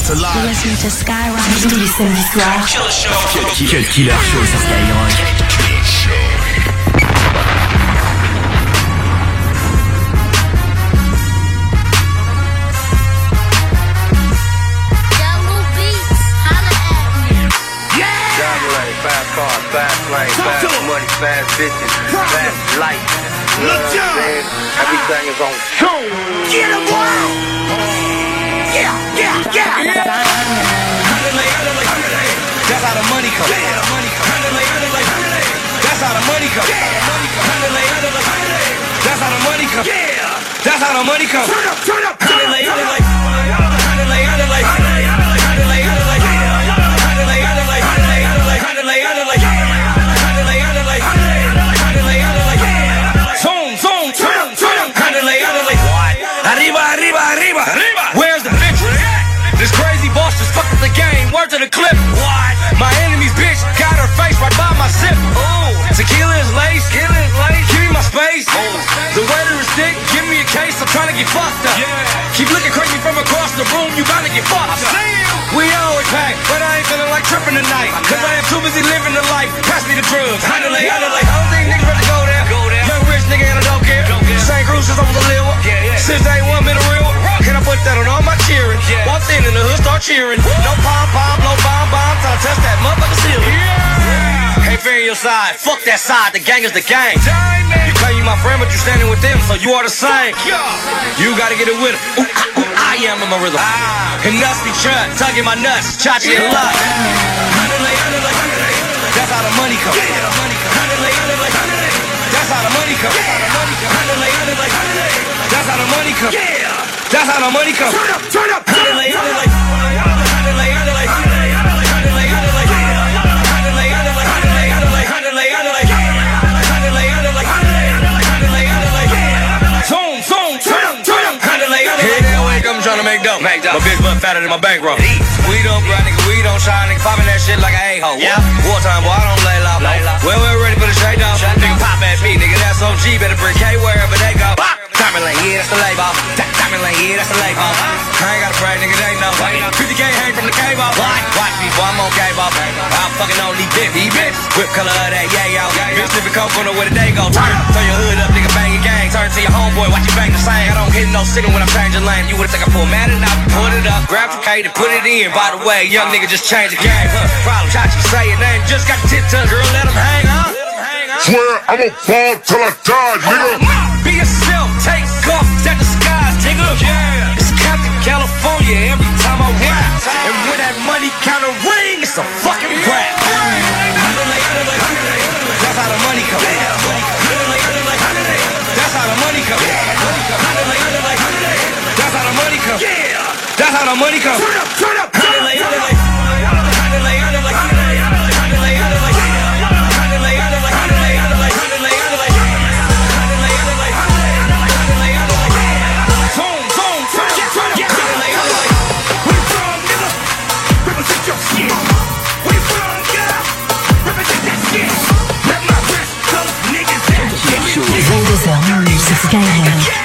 that's a lie. Listen to Skyrock. Tous les samedis soirs. Killer show. Quel killer show sur Skyrock. Driving like fast cars, fast lane, fast money, fast bitches, fast life. You know what I'm saying? Everything is on tune. Get him wild! Yeah, yeah! That's how the money come. That's how the money come. That's how the money come. That's how the money come. Turn up, turn up, turn up. The clip. What? My enemy's bitch got her face right by my zip. Ooh. Tequila is lace. Tequila is lace. Give me my space. The waiter is thick. Give me a case. I'm trying to get fucked up. Keep looking crazy from across the room. You bound to get fucked up. We always pack, but I ain't feeling like tripping tonight. Cause I am too busy living the life. Pass me the drugs. Handle it, handle it. I don't think niggas ready to go there. Go there. Young rich nigga and I don't care. St. Cruz since I was a little one. Since day one been a real put that on all my cheering? Walked in in the hood, start cheering. No pom pom, no bomb bomb. Trying to touch that motherfucker ceiling. Can't fear your side. Fuck that side. The gang is the gang. You claim you my friend, but you standing with them, so you are the same. You gotta get it with it. Ooh, ah, ooh, I am in my rhythm. And nuts be trut, tugging my nuts, chachi and luck. That's how the money come. That's how the money come. That's how the money come. That's how the money come. Turn up, turn up, Zoom, zoom, turn up, turn up. Here that way, I'm trying to make dough. My bitch butt fatter than my bankroll. We don't grind, nigga, we don't shine, nigga. Popping that shit like a a-hole. Yeah. Wartime, boy, I don't lay low. Well, we're ready for the shake down. Nigga, pop at me, nigga, that's OG. Better bring K wherever they go. Diamond lane, yeah, that's the label. Uh. Di- Diamond lane, yeah, that's the label. Uh. I ain't gotta pray, nigga, they know. 50K hang from the cable. Watch me, boy, I'm on cable. I'm fucking on these bitch, bitch. Whip color of that, yeah, yo. Bitch, living coke, don't know where the day go. Turn, turn your hood up, nigga, bang your gang. Turn to your homeboy, watch you bang the same. I don't hit no signal when I'm changing lane. You would've think I pull Madden out, put it up, grab your K and put it in. By the way, young nigga just changed the game. Huh? Problem, Chachi, say your name. Just got the tip tuck, girl, let him hang, huh? Swear I'ma ball till I die, nigga. Yeah. It's Captain California every time I rap. And when that money counter ring, it's a fucking rap. That's how the money comes. That's how the money come. That's how the money come. That's how the money come. Turn up, turn up, Skyrock.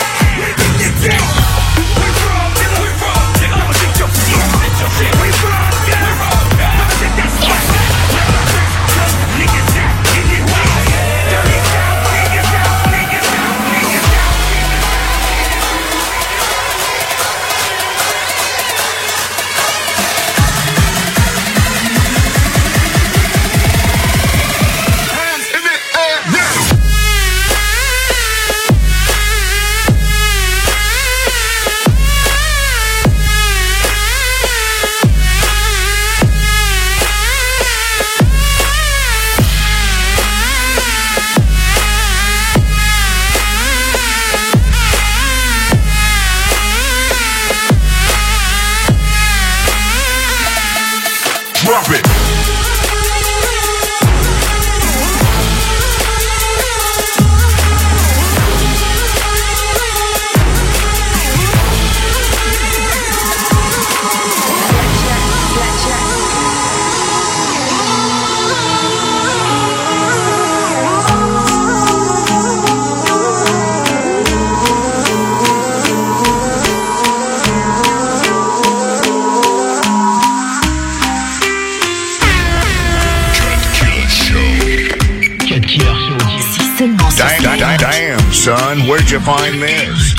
Find this?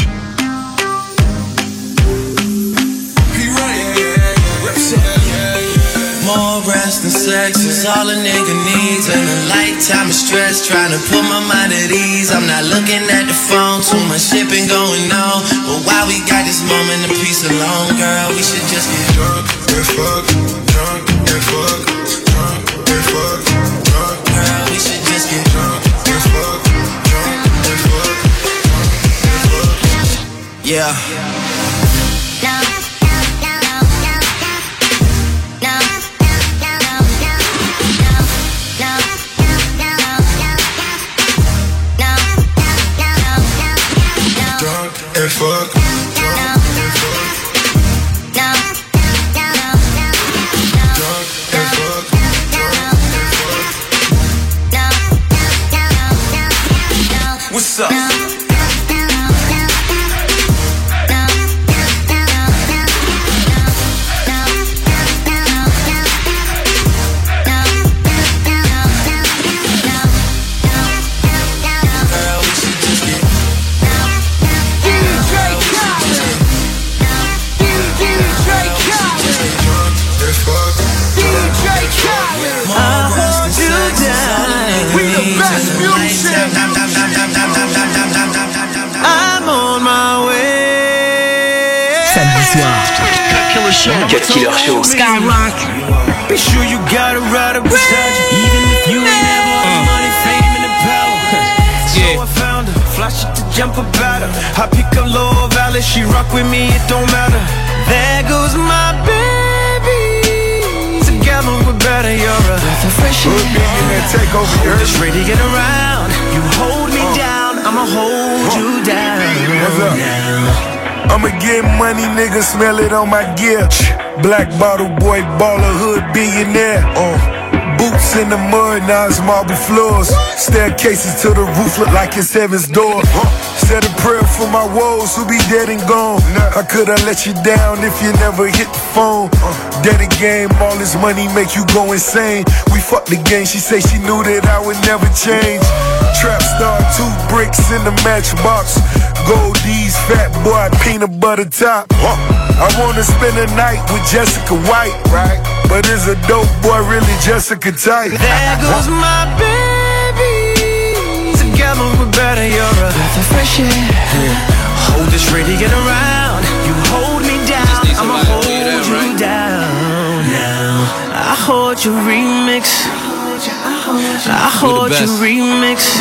More rest and sex is all a nigga needs. And a lifetime of stress trying to put my mind at ease. I'm not looking at the phone, too much shit been going on. Jump about her. I pick up low valley, she rock with me, it don't matter. There goes my baby. Together we're better, you're a breath of fresh air. take over your Just ready to get around. You hold me down, I'ma hold you down. What's up? I'ma get money, nigga, smell it on my gear. Black bottle boy, baller, hood billionaire. Uh, boots in the mud, now it's marble floors. Staircases to the roof look like it's heaven's door. Said a prayer for my woes who be dead and gone. I coulda let you down if you never hit the phone. Uh. Daddy game, all this money make you go insane. We fucked the game, she say she knew that I would never change. Trap star, two bricks in the matchbox. Gold Goldies, fat boy, peanut butter top. I wanna spend a night with Jessica White, right? But is a dope boy really Jessica type? There goes my baby. Together we're better, you're a breath of fresh air. Hold this ready, get around. You hold me down, I'ma hold you down. Now I hold your remix. I hold your remix.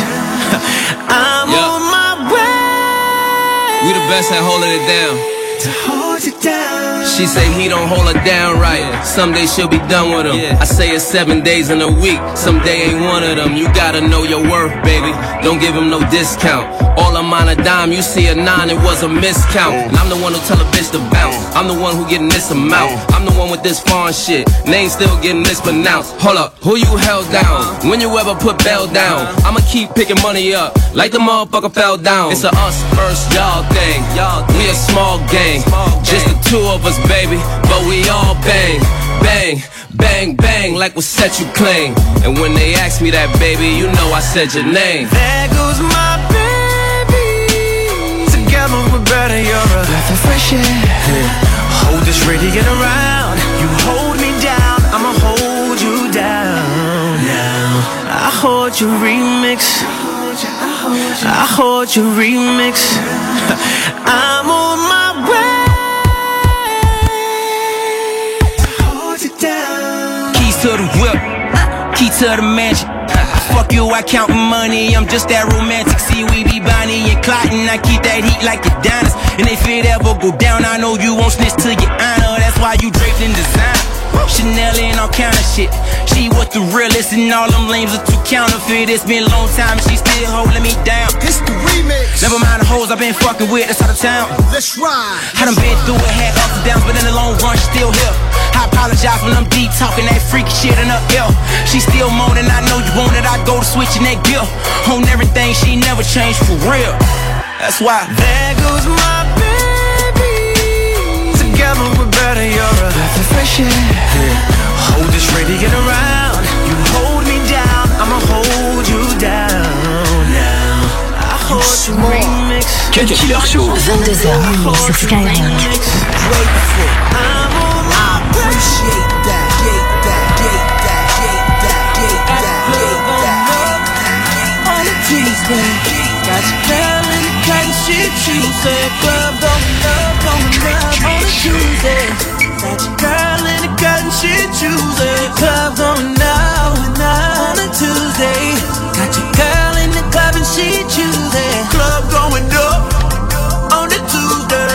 I'm Yeah. on my way. We the best at holding it down. To hold you down. She say he don't hold her down right. Someday she'll be done with him. I say it's seven days in a week. Someday ain't one of them. You gotta know your worth, baby. Don't give him no discount. All I'm on a dime, you see a nine, it was a miscount. And I'm the one who tell a bitch to bounce. I'm the one who getting this amount. I'm the one with this foreign shit. Name still getting mispronounced. Hold up, who you held down? When you ever put bell down? I'ma keep picking money up like the motherfucker fell down. It's a us first y'all thing. We a small gang, just the two of us, baby. But we all bang, bang, bang, bang, like we set you claim. And when they ask me that, baby, you know I said your name. There goes my baby. Together we're better, you're a breath of fresh air. Hold this ready, get around. You hold me down, I'ma hold you down. Now I hold your remix. I hold your remix. I'm to the whip, key to the mansion. Fuck you, I count money, I'm just that romantic. See, we be Bonnie and and I keep that heat like your diamonds. And if it ever go down, I know you won't snitch to your honor. That's why you draped in design. Chanel and all kind of shit. She was the realest, and all them lames are too counterfeit. It's been a long time, and she still holding me down. It's the remix. Never mind the hoes I've been fucking with, that's out of town. Let's ride. I done been through it, had ups and downs, but in the long run, she still here. I apologize when I'm deep talking that freaky shit in her ear. She still moaning, I know you want it, I go to switching that gear. On everything, she never changed for real. That's why. There goes my baby together we're better, you're a breath of fresh air. Yeah. Hold this ready, get around. You hold me down, I'ma hold you down. Cut Killer Show. 22h sur Skyrock I a club your girl in the cotton shit Tuesday Club going up, going up on a Tuesday. Got your girl in the club and she Tuesday Club going up on a Tuesday.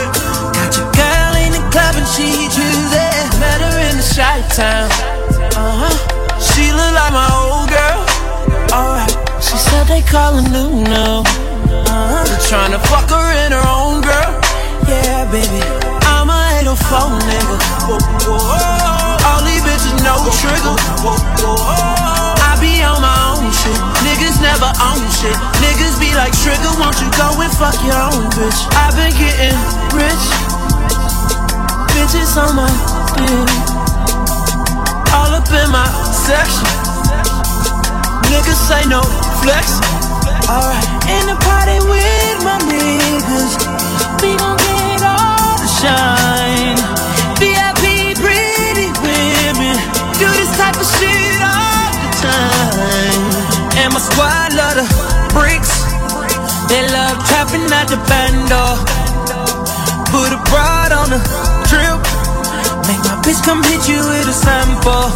Got your girl in the club and she Tuesday Met her in the shot town. Uh-huh. She look like my old girl. Alright. She said they call her new now uh-huh. They're tryna fuck her in her own girl. Yeah, baby a 804 nigga. All these bitches no trigger. I be on my own shit. Niggas never own shit. Niggas be like Trigger Won't you go and fuck your own bitch? I've been getting rich. Bitches on my dick All up in my section. Niggas say no flex. Alright. In the party with my niggas. We gon' get shine VIP pretty women Do this type of shit all the time. And my squad love the bricks. They love trapping at the bando Put a broad on the trip Make my bitch come hit you with a sample.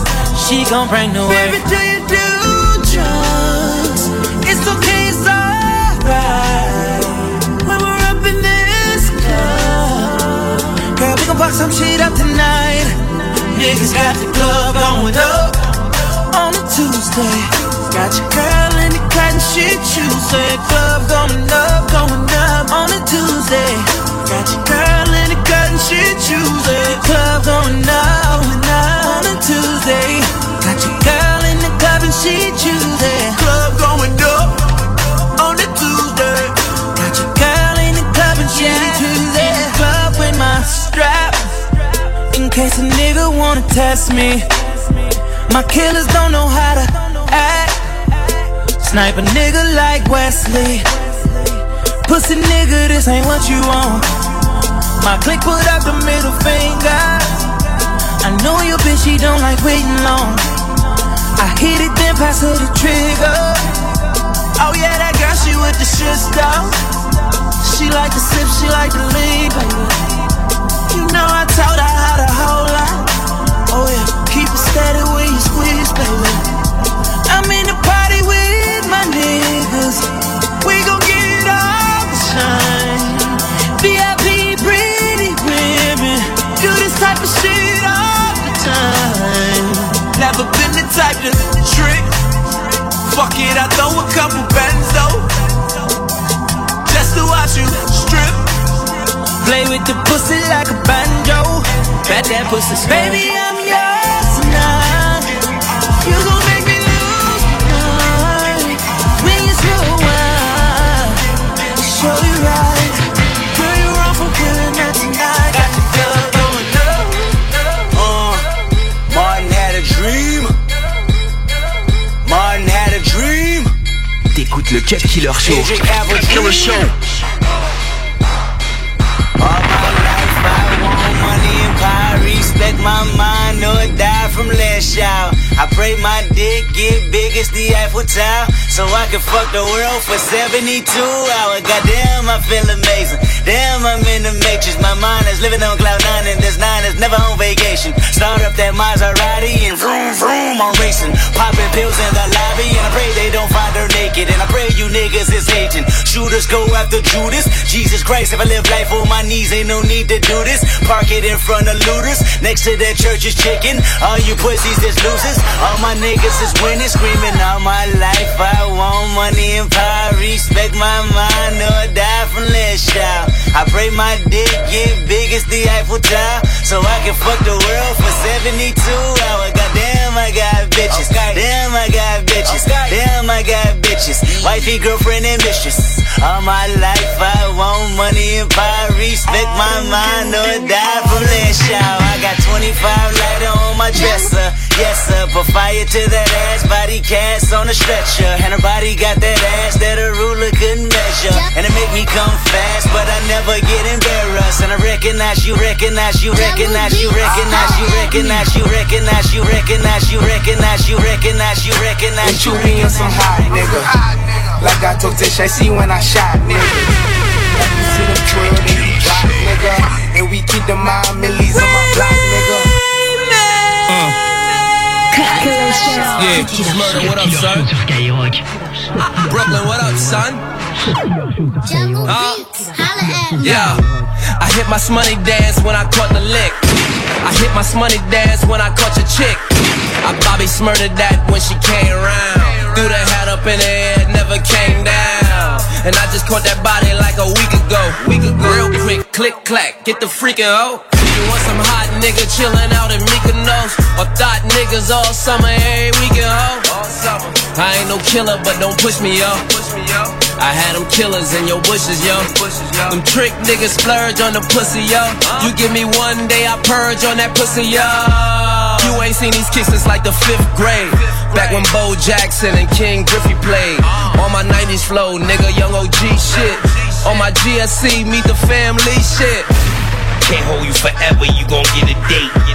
She gon' bring the work. Baby, do you do gon' some shit up tonight. Niggas got the club going up On a Tuesday. Got your girl in the cotton shit Tuesday Club going up, going up On a Tuesday. Got your girl in the cotton shit Tuesday Club going up, going up On a Tuesday. Got your girl in the club and she Tuesday Club going up on a Tuesday. Got your girl in the club and she Tuesday my strap. In case a nigga wanna test me. My killers don't know how to act. Snipe a nigga like Wesley. Pussy nigga, this ain't what you want. My click put up the middle finger. I know your bitch, she don't like waiting long. I hit it, then pass her the trigger. Oh yeah, that girl, she with the shit style She like to sip, she like to lean, baby You know I taught her how to hold out Oh yeah, keep it steady when you squeeze, baby. I'm in the party with my niggas. We gon' get all the shine. VIP pretty women. Do this type of shit all the time. Never been the type to trick. Fuck it, I throw a couple bands though. Just to watch you Play with the pussy like a banjo Bet that pussy Baby, I'm yours tonight You gon' make me lose my mind When you slow wine Show you right Girl, you wrong for killing that tonight Got the club going up Uh, Martin had a dream. Martin had a dream. T'écoutes le Cut Killer Show. Killer. Show. My dick get big as the Eiffel Tower, so I can fuck the world for 72 hours. Goddamn, I feel amazing. Damn, I'm in the matrix. My mind is living on cloud nine, and this nine is never on vacation. Start up that Maserati and vroom vroom, I'm racing, popping pills in the lobby, and I pray they don't find her naked, and I pray you niggas is hating. Shooters go after Judas. Jesus Christ, if I live life on my knees, ain't no need to do this. Park it in front of looters. Next to that church is chicken. All you pussies is losers. All my niggas is winning, screaming all my life. I want money and power, respect my mind, or die from less shout. I pray my dick get big as the Eiffel Tower, so I can fuck the world for 72 hours. Goddamn, Damn, I got bitches. Damn, I got bitches. Damn, I got bitches. Wifey, girlfriend, and mistress. All my life, I want money and power. Respect my mind or die from that shower. I got 25 lighter on my dresser. Yes, sir. Put fire to that ass. Body cast on a stretcher. And her body got that ass that a ruler couldn't measure. And it make me come fast, but I never get embarrassed. And I recognize you, recognize you, recognize you, recognize you, recognize you, recognize you, recognize you, recognize you recognize you, recognize you. Recognize, you being some hot nigga. Like I told Tish, I see when I shot nigga. Let me see them twirl, then you drop nigga. And we keep the mind millies on my block nigga. Yeah, Murder, what up, son? Brooklyn, what up, son? Huh? Yeah, I hit my shmoney dance when I caught the lick. I hit my shmoney dance when I caught your chick. I Bobby smurdered that when she came around. Threw the hat up in the air, never came down. And I just caught that body like a week ago. Week ago. Real quick, click clack, get the freaking hoe. You want some hot nigga chillin' out in Mykonos? Or thought niggas all summer, every weekend, ho? I ain't no killer, but don't push me, yo. I had them killers in your bushes, yo. Them trick niggas splurge on the pussy, yo. Uh-huh. You give me one day, I purge on that pussy, yo. You ain't seen these kicks since like the fifth grade. Back when Bo Jackson and Ken Griffey played. Uh-huh. On my 90s flow, nigga, young OG shit. On my GSC, meet the family shit. Can't hold you forever, you gon' get a date.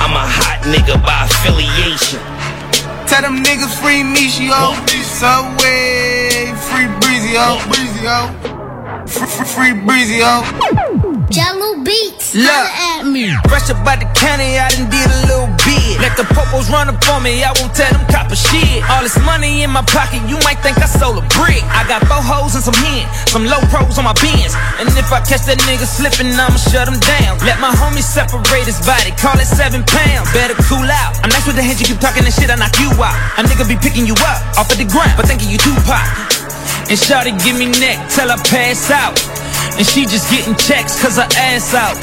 I'm a hot nigga by affiliation. Tell them niggas free me, Michio. Subway, free Breezy, yo. Breezy, yo. Free, free, Breezy, oh. yo. Jahlil Beats. Look, at me. fresh up by the county, I done did a little bit. Let the popos run up on me, I won't tell them copper shit. All this money in my pocket, you might think I sold a brick. I got four hoes and some hen, some low pros on my bins. And if I catch that nigga slipping, I'ma shut him down. Let my homies separate his body, call it seven pounds. Better cool out. I'm nice with the hands, you keep talking that shit, I knock you out. A nigga be picking you up off of the ground, but thinking you Tupac. And Shawty give me neck till I pass out. And she just getting checks cause her ass out.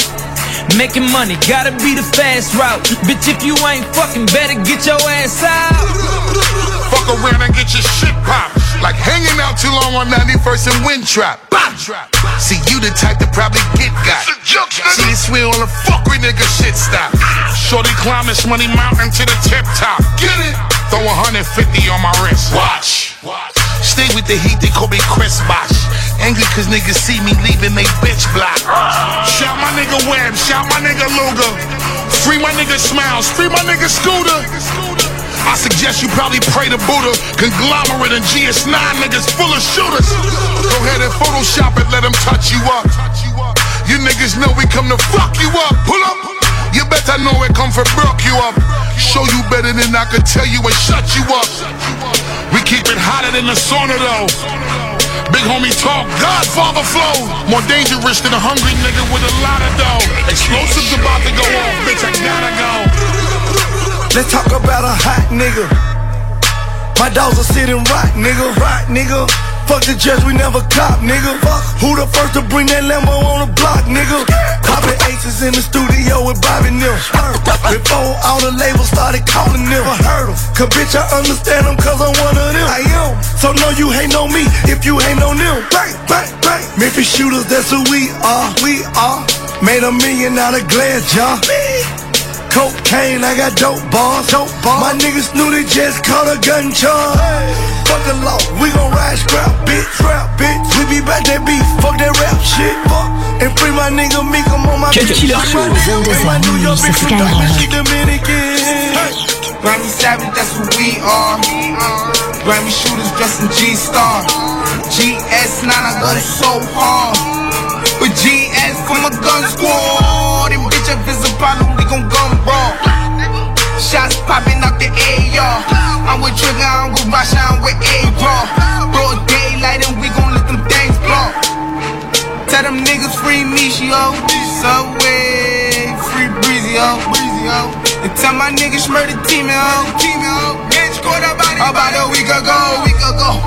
Making money, gotta be the fast route. Bitch, if you ain't fucking, better get your ass out. Fuck around and get your shit popped. Like hanging out too long on 91st and Windtrap. Bop. See, you the type to probably get got. See, this wheel on the fuck with nigga shit stop. Shorty climb this money mountain to the tip top. Get it? Throw 150 on my wrist. Watch. Stay with the heat, they call me Chris Bosh. Angry cause niggas see me leaving they bitch block. Shout my nigga Web, shout my nigga Luger. Free my nigga Smiles, free my nigga Scooter. I suggest you probably pray to Buddha. Conglomerate and GS9 niggas full of shooters. Go ahead and Photoshop it, let them touch you up. You niggas know we come to fuck you up. Pull up. You better know it come for broke you up. Show you better than I could tell you and shut you up. We keep it hotter than the sauna though. Big homie talk, Godfather flow. More dangerous than a hungry nigga with a lot of dough. Explosives about to go off, bitch, I gotta go. Let's talk about a hot nigga. My dogs are sitting right, nigga. Right, nigga. Fuck the judge, we never cop, nigga. Fuck. Who the first to bring that Lambo on the block, nigga? Poppin' aces in the studio with Bobby Nim. Before all the labels started calling them. I heard them. Cause bitch, I understand them cause I'm one of them. I am. So no, you hate on me if you hate on them. Bang, bang, bang. Memphis shooters, that's who we are. We are. Made a million out of glass jar. Cocaine, I got dope bars. Dope bars. My niggas knew they just caught a gun charge. Fuck the law, we gon' ride scrap, bitch. Scrap, bitch. We be back that beef, fuck that rap shit. Fuck. And free my nigga Meek, I'm on my Cut bitch. Killer Show, Free my New York bitch, sur from Doc, Skyrock. she Dominican. Grammy Savage, that's who we are. Grammy shooters dressed in G-Star. GS9, I go so hard. With GS for my gun squad. And bitch, if it's a problem, we gon' gun brawl. Shots popping out the AR. I'm with Trigger, I'm with Rasha, I'm with A-Raw. Broad daylight and we gon' let them things blow. Tell them niggas free me, Michio. Subway, free Breezy, yo. Breezy, yo. And tell my niggas murder team, yo. Team, yo. Bitch. About a week ago, week ago.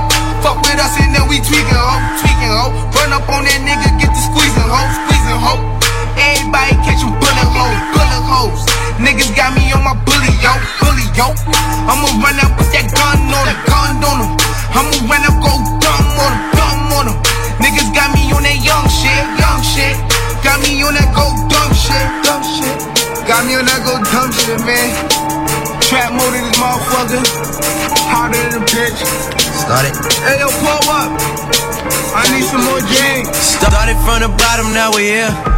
Fuck with us and then we tweaking, ho, tweaking, ho. Run up on that nigga, get the squeezing, ho, squeezing, ho. Everybody catch them bullet holes, holes. Niggas got me on my bully, yo, bully, yo. I'ma run up with that gun on him, gun on him. I'ma run up, go dumb on him, dumb on him. Niggas got me on that young shit, young shit. Got me on that go dumb shit, dumb shit. Got me on that go dumb shit, man. Trap mode in this motherfucker. Harder than a bitch. Started. Hey, yo, pull up. I need some more game. Started from the bottom, now we here.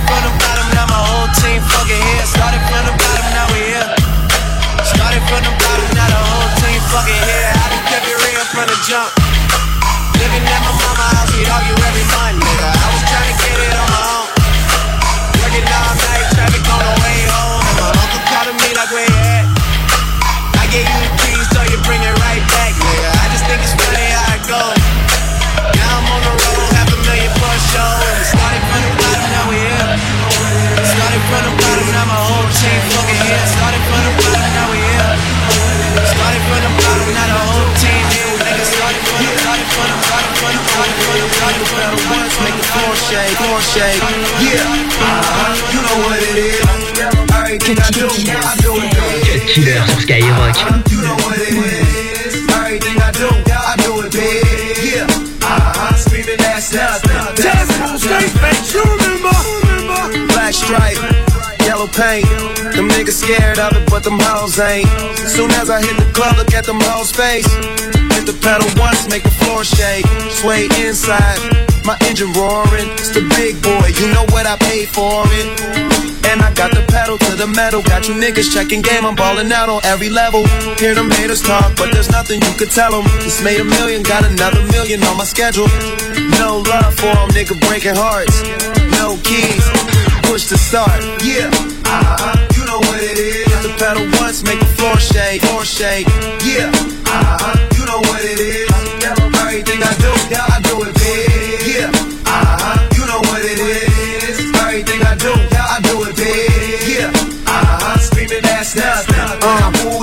Started from the bottom, now my whole team fucking here. Started from the bottom, now we here. Started from the bottom, now the whole team fucking here. I done kept it real from the jump. Living at my mama house, we'd argue every month, nigga. I was shake, floor shake. Yeah, uh-huh. you know what it is. Everything I do, I do it big. Killer sur Skyrock. You know what it is. Everything I do, I do it big. Yeah, uh-huh. Screaming that's nothing. On stage, face, you remember? Black stripe, yellow paint. Them niggas scared of it, but them hoes ain't. Soon as I hit the club, look at them hoes' face. Hit the pedal once, make the floor shake. Sway inside, my engine roaring. It's the big boy, you know what I paid for it. And I got the pedal to the metal. Got you niggas checking game, I'm balling out on every level. Hear them haters talk, but there's nothing you could tell them. Just made a million, got another million on my schedule. No love for them, nigga breaking hearts. No keys, push to start. Yeah, uh-huh. you know what it is. Hit the pedal once, make the floor shake, floor shake. Yeah, uh-huh. you know what it is. Everything I do, I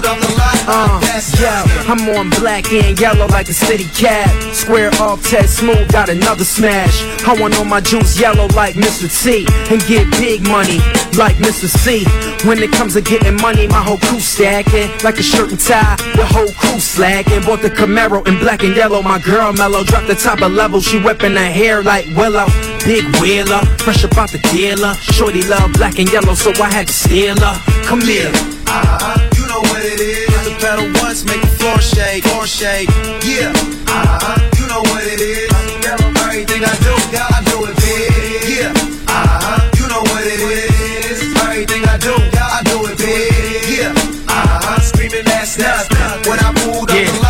Off the lot, Uh, yeah, I'm on black and yellow like a city cat. Square off, Ted Smooth got another smash. I want all my juice yellow like Mr. T and get big money like Mr. C. When it comes to getting money, my whole crew stacking like a shirt and tie. The whole crew slacking. Bought the Camaro in black and yellow. My girl mellow dropped the top of level. She whipping her hair like Willow. Big wheeler, fresh about the dealer. Shorty love black and yellow, so I had to steal her. Come here. You know what it is. Hit the pedal once, make the floor shake, floor shake. Yeah, uh-huh, you know what it is. Everything I do, I do it big. Yeah, uh-huh, you know what it is. Everything I do, I do it big. Yeah, uh-huh, screaming that's nothing. When I pulled up Yeah.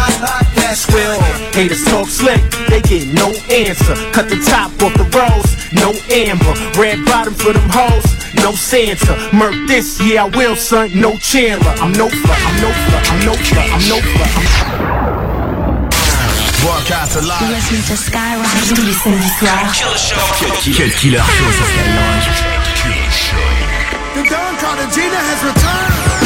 The lot, that's Squill, haters talk slick, they get no answer. Cut the top off the rose, no amber. Red bottom for them hoes, no Santa. Murk this, yeah, I will, son, no Chandler. I'm no fluff, I'm no fluff, I'm no fluff, I'm no fluff. I'm Broadcast alive. Listening to Skyrock tous les samedis soirs. Cut killer show sur Skyrock. The Don Cartagena has returned.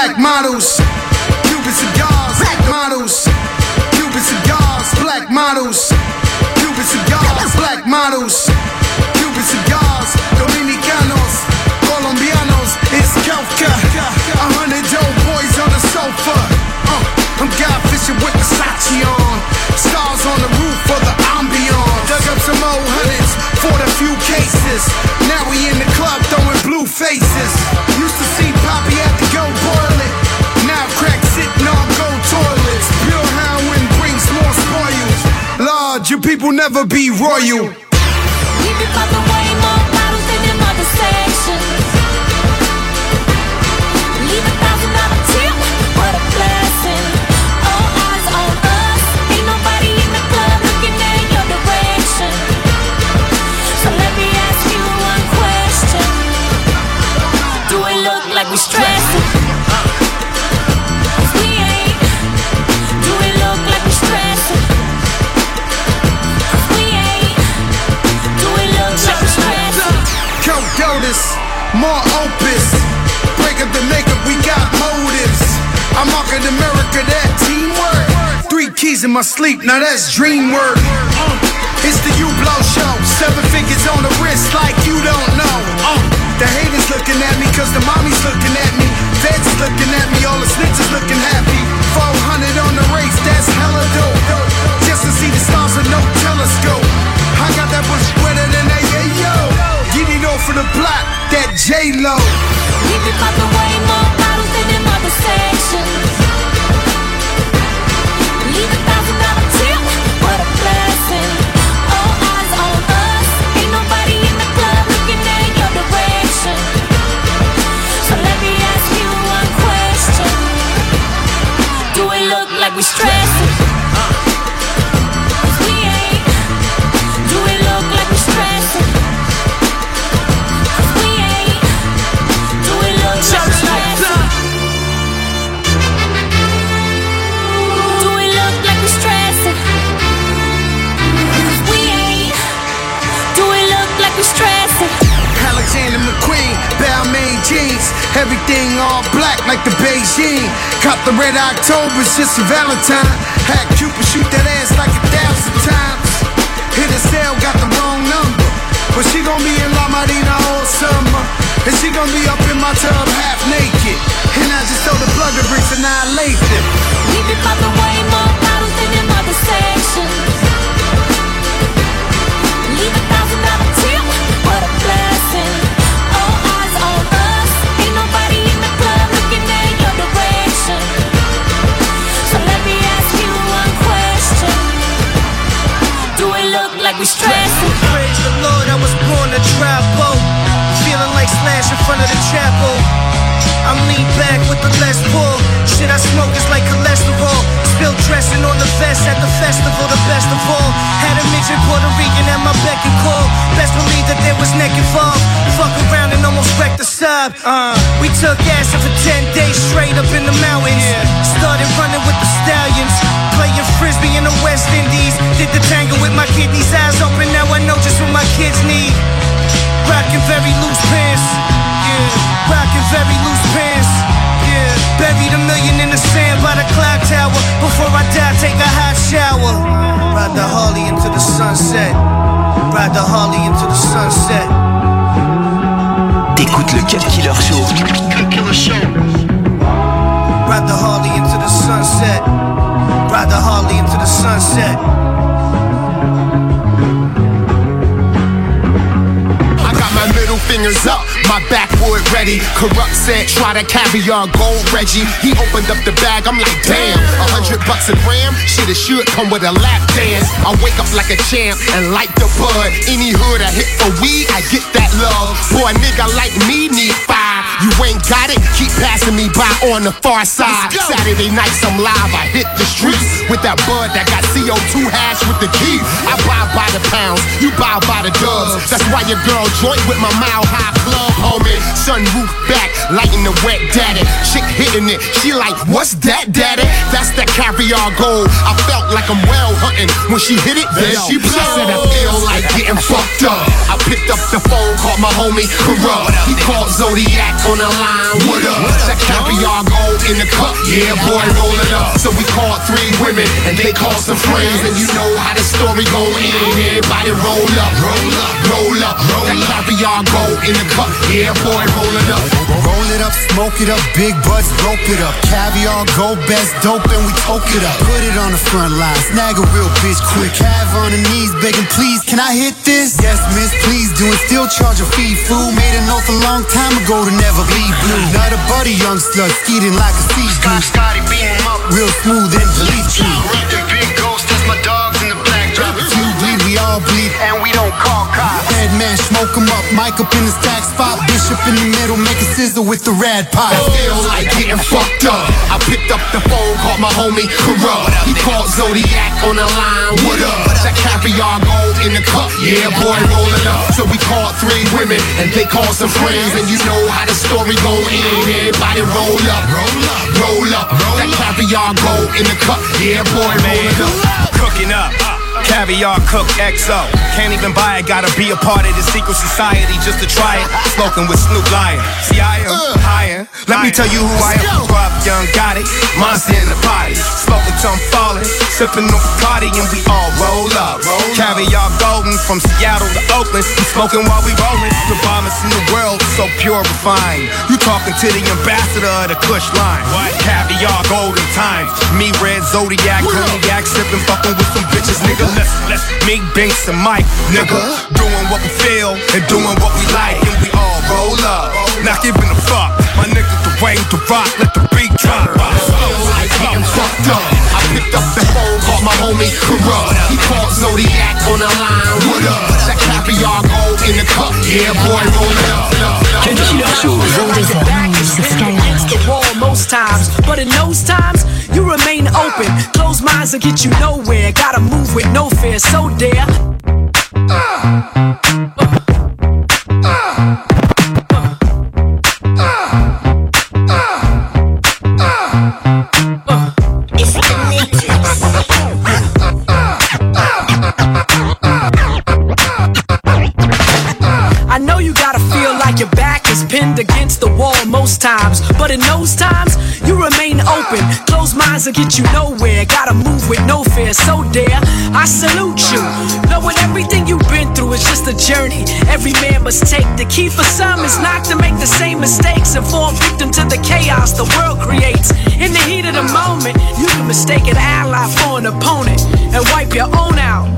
black models. Never be royal. I'm America, that teamwork. Three keys in my sleep, now that's dream work. Uh, it's the U Blow Show. Seven figures on the wrist, like you don't know. Uh, the haters looking at me, cause the mommy's looking at me. Feds looking at me, all the snitches looking happy. 400 on the race, that's hella dope. Just to see the stars with no telescope. I got that bush wetter than a yo. Get it off of the block, that J Lo. We be popping way more bottles than them other sections. Stressing? Balmain jeans, everything all black like the Beijing. Cop the red October, just a Valentine. Had Cupid shoot that ass like a thousand times. Hit a cell, got the wrong number. But she gon' be in La Marina all summer. And she gon' be up in my tub half naked. And I just told the plug bricks annihilate them. We be popping way more bottles than them other sections. At my beck and call. Best believe that there was neck involved. Fuck around and almost wrecked the sub. Uh, we took acid for 10 days straight up in the mountains. Started running with the stallions. Playing frisbee in the West Indies. Did the tango with my kidneys eyes open. Now I know just what my kids need. Rockin' very loose pants. Yeah. Rockin' very loose pants. Yeah. Buried a million in the sand by the clock tower. Before I die, take a hot shower. Ride the Harley into the sunset. Ride the Harley into the sunset. T'écoutes le Cut Killer Show. Killer Show. Ride the Harley into the sunset. Ride the Harley into the sunset. I got my middle fingers up, my backwood ready. Corrupt said, try to caviar gold Reggie. He opened up the bag, I'm like, damn, a hundred bucks a gram? Shit, it should come with a lap dance. I wake up like a champ and light the bud. Any hood I hit for weed, I get that love. Boy, a nigga like me need. You ain't got it, keep passing me by on the far side. Saturday nights I'm live, I hit the streets with that bud that got CO2 hash with the key. I buy by the pounds, you buy by the dubs. That's why your girl joint with my mile high club, homie. Sunroof back, lighting the wet daddy. Chick hitting it, she like, what's that, daddy? That's that caviar gold. I felt like I'm well hunting when she hit it. Then she blew. said I feel like getting fucked up. I picked up the phone, called my homie Corrupt. He called Zodiac on the line. What up? That caviar gold in the cup. Yeah, boy, roll it up. So we called three women and they called some friends. And you know how the story go in. Everybody roll up, roll up, roll up. roll That caviar gold in the cup. Yeah, boy, roll it up. Roll it up, smoke it up, big butts, rope it up. Caviar, gold, best dope, and we toke it up. Put it on the front line, snag a real bitch quick. Cav on the knees, begging, please, can I hit this? Yes, miss, please do it. Still charge a fee, fool. Made an oath a long time ago to never Beverly blue. Not a buddy young slut, skeeting like a sea goose. Scotty beat him up real smooth and believe you. Reppin' big ghost, that's my dogs in the backdrop. You bleed, we all bleed, and we don't call cops. Red man, smoke him up, Mike up in the stack spot. Bishop in the middle, make a sizzle with the rad pot. I feel like getting fucked up. I picked up homie Corrupt. He called Zodiac on the line. What up? That caviar gold in the cup. Yeah, boy, roll it up. So we called three women and they called some friends. And you know how the story go in. Everybody roll up, roll up, roll up. That caviar gold in the cup. Yeah, boy, roll it up. Cooking up. Uh. Caviar Cook XO. Can't even buy it, gotta be a part of the secret society just to try it. Smoking with Snoop Lion. See, I am higher. Let me tell you who I am. Rob Young got it. Monster in the body. Smoking till I'm falling. Sipping on Bacardi and we all roll up. Caviar golden from Seattle to Oakland. We smoking while we rolling. The bombest in the world, so pure refined. You talking to the ambassador of the Kush line. What? Caviar golden times. Me, Red Zodiac, Cognac, sipping, fucking with some bitches, nigga. Let's, let's Binks, and Mike, nigga. Doing what we feel and doing what we like. And we all roll up. Not giving a fuck. My nigga, the way the rock, let the beat drop. getting fucked up. I picked up the phone, called my homie Corrupt. He called Zodiac on the line. What up? That caviar gold in the cup. Yeah, boy, roll it up. Ken Killer Show. Against the wall most times, but in those times you remain open. Closed minds will get you nowhere. Gotta move with no fear. So dare. I times, but in those times you remain open. Closed minds will get you nowhere. Gotta move with no fear. So dare I salute you, knowing everything you've been through is just a journey. Every man must take. The key for some is not to make the same mistakes and fall victim to the chaos the world creates. In the heat of the moment, you can mistake an ally for an opponent and wipe your own out.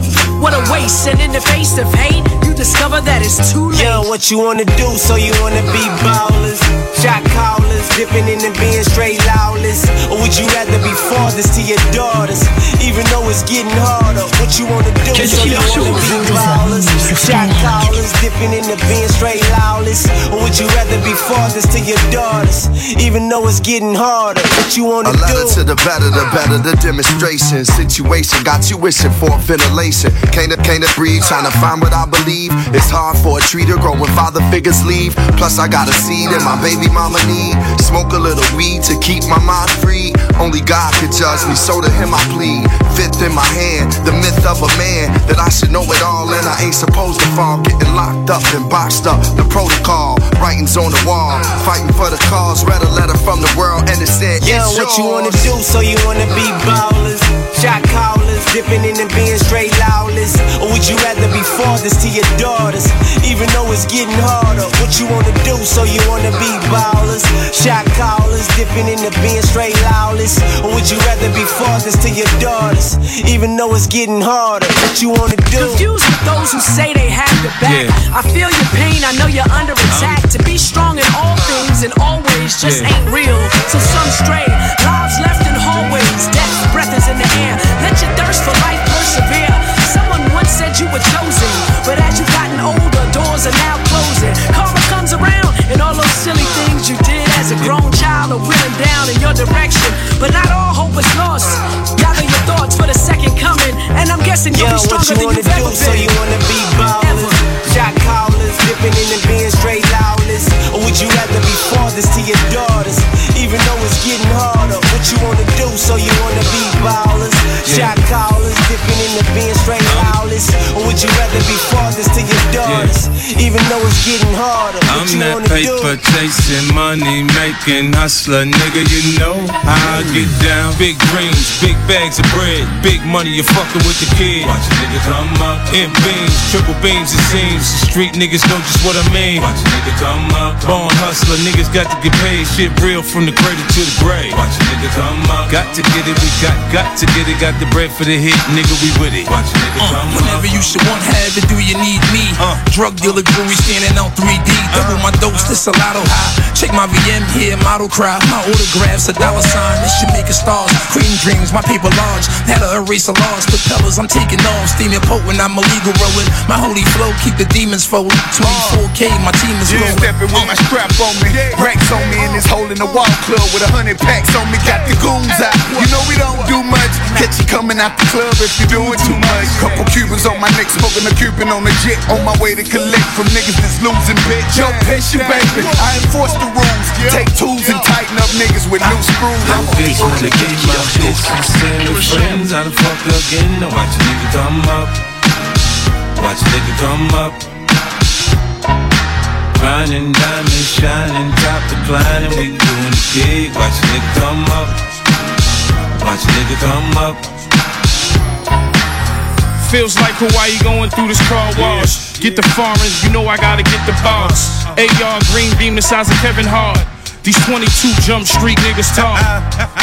What a waste! And in the face of hate, you discover that it's too late. Yo, what you wanna do? So you wanna be ballers, shot callers, dipping in and being straight lawless, or would you rather be fathers to your daughters, even though it's getting harder? What you wanna do? So you wanna be ballers, shot callers, dipping in and being straight lawless, or would you rather be fathers to your daughters, even though it's getting harder? What you wanna A letter do? to the better, the better the demonstration. Situation got you wishing for ventilation. Can't can't breathe, trying to find what I believe. It's hard for a tree to grow when father figures leave. Plus I got a seed and my baby mama need. Smoke a little weed to keep my mind free. Only God could judge me, so to him I plead. Fifth in my hand, the myth of a man that I should know it all and I ain't supposed to fall. Getting locked up and boxed up. The protocol, writings on the wall, fighting for the cause. Read a letter from the world and it said, Yeah, it's what you wanna do? So you wanna be ballers, shot callers, dipping in and being straight lawless, or would you rather be fathers to your daughters, even though it's getting harder? What you wanna do? So you wanna be ballers, shot callers, dipping in and being straight lawless, or would you rather be fathers to your daughters, even though it's getting harder? What you wanna do? Confused with those who say they have your back. Yeah. I feel your pain, I know you're under attack. To be strong in all things and always just Yeah. ain't real. So some stray, lives left in hallways, death's breath is in the air. Let your thirst for life persevere. Someone once said you were chosen, but as you've gotten older, doors are now closing. Karma comes around, and all those silly things you did as a grown child are wheeling down in your direction. But not all hope is lost. Gather your thoughts for the second coming, and I'm guessing you'll Yo, be what stronger you than wanna you've ever do? been. So you wanna be ballers, shot callers, dipping in and being straight lawless, or would you rather be fathers to your daughters, even though it's getting harder? What you wanna do? So you wanna be ballers, shot callers, dipping in and being straight lawless, or would you rather be fathers to your daughters, even though it's getting harder? What I'm you that wanna paper do? chasing, money making hustler, nigga. You know how I get down. Big dreams, big bags of bread, big money. you're fucking with the kid. Watch a nigga come up. In beams, triple beams, it seems. The street niggas know just what I mean. Watch a nigga come up. Born hustler, niggas got to get paid. Shit real from the cradle to the grave. Watch a nigga come up. Got to get it, we got, got to get it. Got the bread for the hit, nigga. We with it. Watch a nigga uh, come up. Whenever you should want, have it, do you need me? Uh. Drug dealer, jewelry standing on 3D. Double uh. my dose, this a lotto high. Check my VM here, model cry. My autographs, a dollar sign. This should make a making stars. Cream dreams, my paper large. Had to erase the laws. Propellers, I'm taking off. Steaming potent, I'm illegal rolling. My holy flow, keep the demons folding. 24K, my team is Yeah, rolling. stepping with my strap on me. Racks on me in this hole in the wall club with a hundred packs on me. Got the goons out. You know we don't do much. Catch you coming out the club if you're doing too much. Couple Cubans on my neck, smoking a Cuban on the jet. On my way to collect from niggas that's losing bet. Yo, patient baby, I enforce the rules. Take tools and tighten up niggas with new screws. I'm when the game bitch, I'm staying with friends. How the fuck again? Now watch a nigga come up. Watch a nigga come up. Grinding, diamonds, shining, top declining. We doing the gig. Watch a nigga come up. Watch a nigga come up. Feels like Hawaii going through this car wash. Get the foreign, you know I gotta get the boss. Uh-huh. AR green beam the size of Kevin Hart. These 22 Jump Street niggas talk.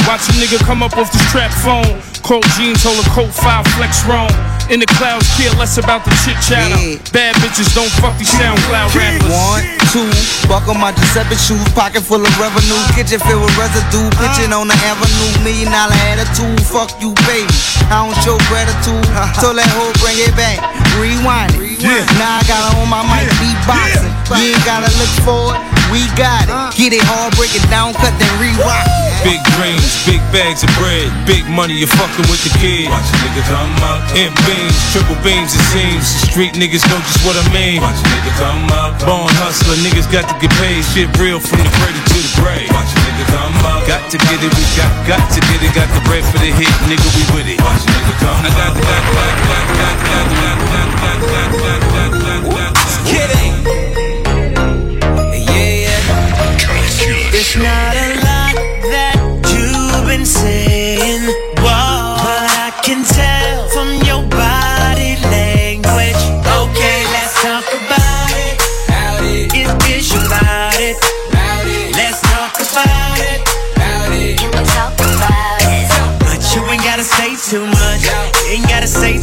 Watch a nigga come up off this trap phone. Cold jeans, hold a coat, five flex wrong. In the clouds, care less about the chit chatter. Bad bitches don't fuck these SoundCloud rappers. One, two, buckle my Giuseppe shoes, pocket full of revenue, kitchen filled with residue, pitching on the avenue, million dollar attitude, fuck you, baby. I don't show gratitude, so that hoe bring it back, rewind it. Now I got on my mic, beatboxing. You ain't gotta look for it, we got it. Get it hard, break it down, cut then rerock. Big dreams, big bags of bread, big money, you're fucking with the kid. Watch a nigga come up. In beams, triple beams, it seems. The street niggas know just what I mean. Watch a nigga come up. Born hustler, niggas got to get paid. Shit real from the cradle to the grave. Watch a nigga come up. Got to get it, we got, got to get it. Got the bread for the hit, nigga, we with it. Watch a nigga come I got the, got, got, got, got, got, got, got, got, got, got, got, got,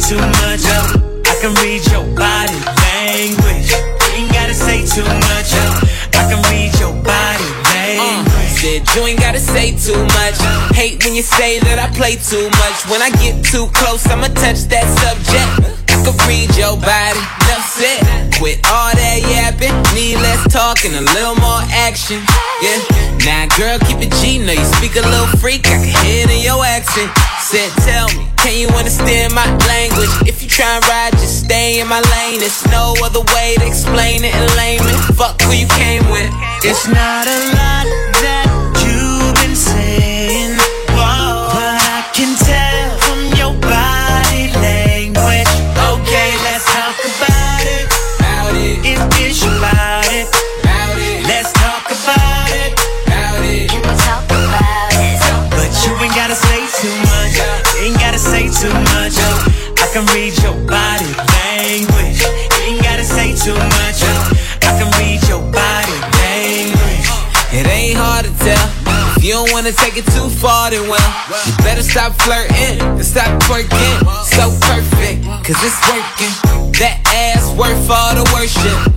too much. I can read your body language. Ain't gotta say too much. I can read your body language. Uh, said you ain't gotta say too much. Hate when you say that I play too much. When I get too close, I'ma touch that subject. I can read your body, enough said. Quit all yapping, need less talk and a little more action. Yeah, now girl, keep it G. Know you speak a little freak, I can hear it in your accent. Said, tell me, can you understand my language? If you try and ride, just stay in my lane. There's no other way to explain it. Fuck who you came with. It's not a lot that can read your body language. Ain't gotta say too much. I can read your body language. It ain't hard to tell. If you don't wanna take it too far, then well, you better stop flirting and stop twerking. So perfect, cause it's working. That ass worth all the worship.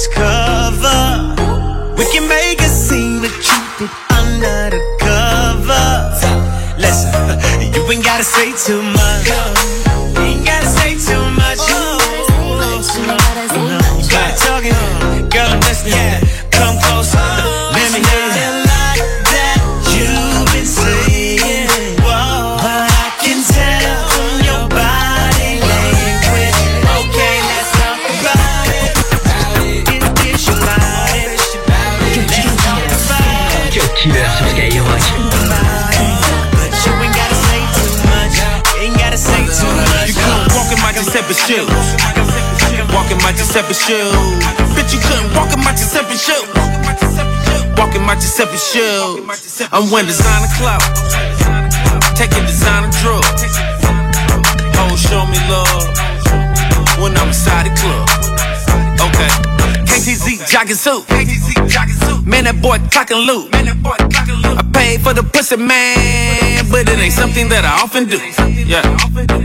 Its cover. We can make a scene, but keep it under the cover. Listen, you ain't gotta say too much. My Giuseppe shoes. Bitch, you couldn't walk in my Giuseppe shoes. Walk in my Giuseppe shoes. I'm wearing designer clout. Taking designer drugs. Hoes show me love when I'm inside the club. Okay. KTZ jogging suit. Man, that boy clocking loot. I paid for the pussy, man, but it ain't something that I often do. Yeah.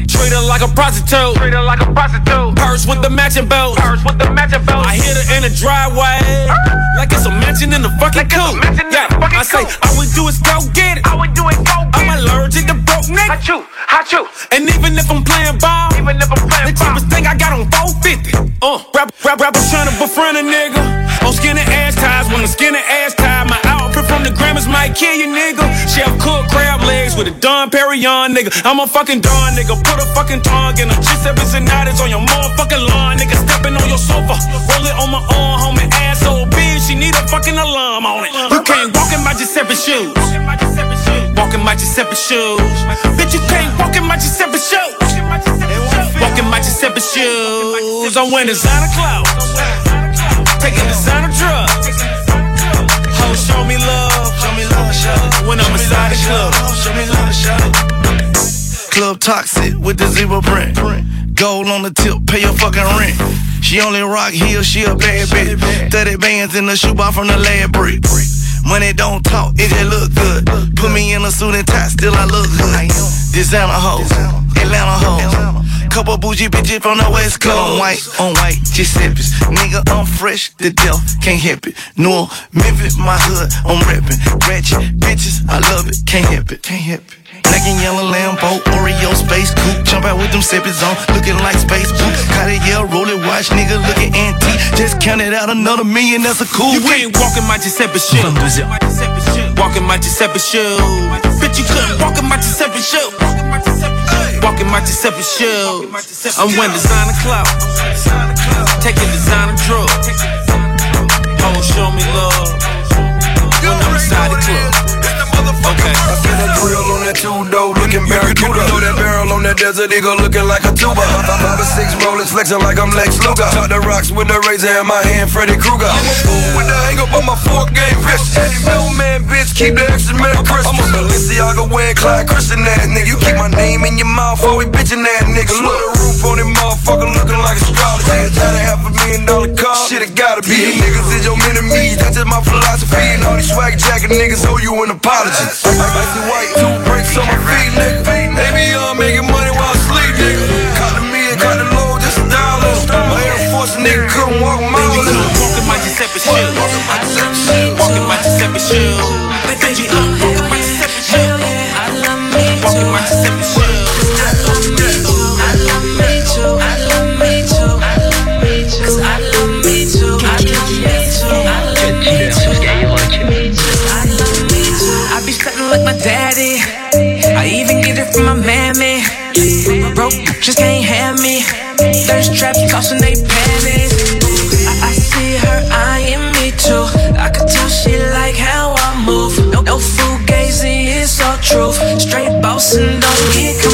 Treat her like a prostitute. Treat her like a prostitute. Purse with the matching belt. Purse with the matching belt. I hit her in the driveway. Like it's a mansion in the fucking coop. Yeah. I say, all we do is go get it. All we do is go get I'm allergic to broke niggas. Hot you. Hot you. And even if I'm playing ball. Even if I'm playing the cheapest thing I got on 450. Uh, rap, rap, rappers trying to befriend a nigga. On skinny ass ties, when the skinny ass tie, might kill you, nigga. Chef cook crab legs with a Dom Perignon, nigga. I'm a fucking Don, nigga. Put a fucking tongue in a Giuseppe Zanottis on your motherfucking lawn, nigga. Stepping on your sofa, roll it on my arm, homie. Ass so big, she need a fucking alarm on it. You can't walk in my Giuseppe shoes. Walk in my Giuseppe shoes. Bitch, you can't walk in my Giuseppe shoes. Walk in my Giuseppe shoes. I'm wearing designer clothes. Taking designer drugs. Toxic with the zero print. Gold on the tip, pay your fucking rent. She only rock heels, she a bad bitch. 30 bands in the shoebox from the lab brick. Money don't talk, it just look good. Put me in a suit and tie, still I look good. Designer hoes, Atlanta hoes. Couple bougie bitches from the West Coast. On white, on white, Giuseppe's. Nigga, I'm fresh to death, can't help it. New Memphis, my hood, I'm reppin'. Ratchet bitches, I love it, can't help it, can't help it. Black and yellow Lambo, Oreo space coupe. Jump out with them sippies on, looking like space boots. Got a yell, roll it, watch, nigga looking antique. Just counted out another million, that's a cool You can't walk in my Giuseppe shoes. Walk in my Giuseppe shoes. Bitch, you couldn't walk in my Giuseppe shoes. Walk in my Giuseppe shoes. I'm wearing designer clout. Taking designer drugs. Hoes show me love when I'm inside the club. Okay. I see that grill on that two door looking barracuda. Throw that barrel on that desert eagle looking like a tuba. Five or six rollers flexing like I'm Lex Luger. Talk the rocks with the razor in my hand, Freddy Krueger. I'm a fool with the hang up on my fork game wrist. No man, bitch, keep the extra man crisp. I'm a Balenciaga wearing Clyde Christian ass nigga. You keep my name in your mouth, always bitchin' ass nigga. Look the roof on him motherfucker looking like astrology. Got a half a million dollar car. Shit, it gotta be. You niggas is your enemies. That's just my philosophy. And all these swag jacket niggas owe you an apology. Icy white, two breaks on my feet, nigga. Baby, I'm making money while I sleep, nigga. Caught the me and caught the low, just a dollar. My Air Force nigga couldn't walk a mile. Walk in my Giuseppe shoes. Walk in my Giuseppe shoes. Bitch, you couldn't walk my Giuseppe shoes. Walk in my Giuseppe shoes. Daddy. I even get it from my mammy. Broke just can't have me. Thirst traps tossing they panties. I, I see her eyeing me too. I could tell she like how I move. No, no fugazi, it's all truth. Straight boss and don't get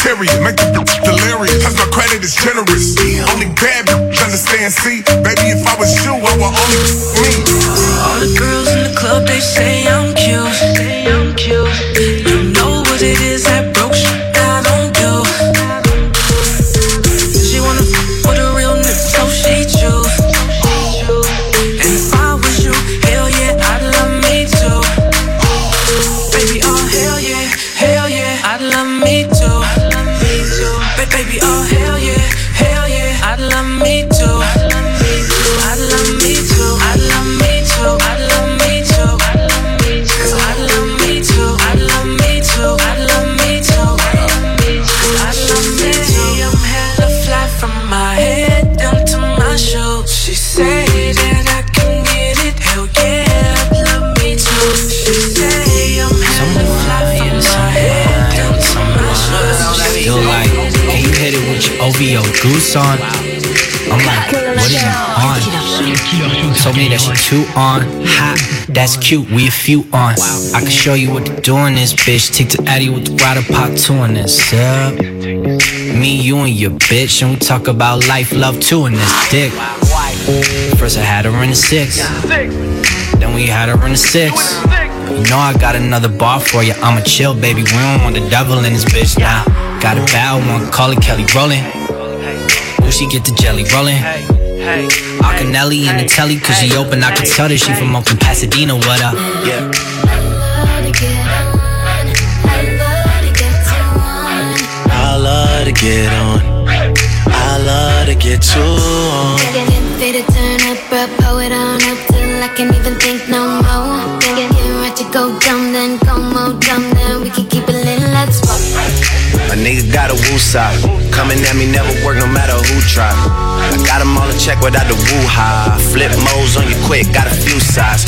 interior. Make the delirious, cause my credit is generous. Only bad understand, see? Baby, if I was you, I would only me. All the girls in the club, they say I'm cute. OVO goose on. I'm like, what is on? Told me that she too on. Hot, that's cute, we a few on. I can show you what to do in this bitch. Take to Addy with the rider pot two in this. Up. Me, you, and your bitch, and we talk about life, love too in this dick. First I had her in the six, then we had her in the six. You know I got another bar for you. I'ma chill, baby. We don't want the devil in this bitch now. Got a bow, one call it Kelly rolling. Will she get the jelly rolling? Acanelli in the telly, cause she open. I can tell that she from up in Pasadena. What up? Yeah. I love to get on. I love to get you on. Fade to turn up, bro, pull it on up till I can't even think no more. Nigga got a woo side. Coming at me never work no matter who try. I got 'em all in check without the woo ha. Flip modes on you quick, got a few sides.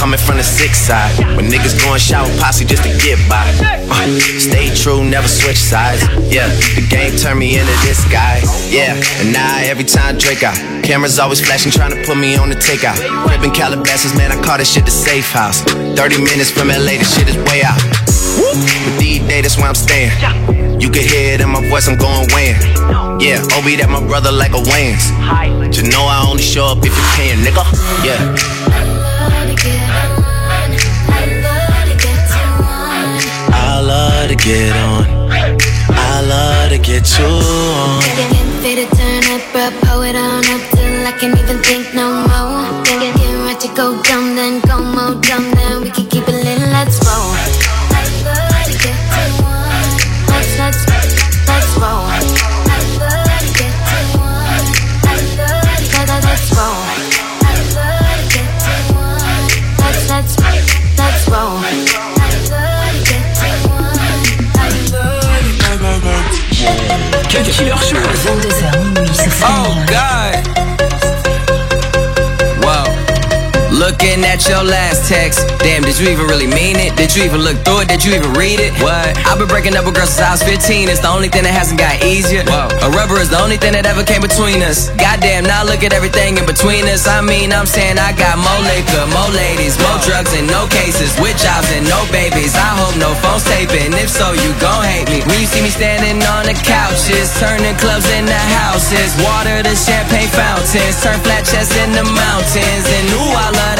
Coming from the six side. When niggas going shower posse just to get by. Uh, stay true, never switch sides. Yeah, the game turned me into this guy. Yeah, and now every time Drake out. Cameras always flashing, trying to put me on the takeout. Crib in Calabasas, man, I call this shit the safe house. 30 minutes from LA, this shit is way out. With these days, that's where I'm staying. You can hear it in my voice, I'm going weighing. Yeah, oh, Obi, that my brother like a Wayans. Just know I only show up if you're paying, nigga. Yeah. I love to get on. I love to get you on. Fade to turn up, bro, pull it on up till I can't even think no more. Get right to go dumb, then go more dumb, then we can keep it lit, let's roll. Cut Killer Show. 22h minuit sur Oh God. Looking at your last text. Damn, did you even really mean it? Did you even look through it? Did you even read it? What? I've been breaking up with girls since I was 15. It's the only thing that hasn't got easier. Whoa. A rubber is the only thing that ever came between us. Goddamn, now look at everything in between us. I mean, I'm saying I got more liquor, more ladies, more drugs, and no cases. With jobs and no babies. I hope no phones taping. If so, you gon' hate me. When you see me standing on the couches, turning clubs into houses. Water to champagne fountains, turn flat chests into mountains. And ooh, I love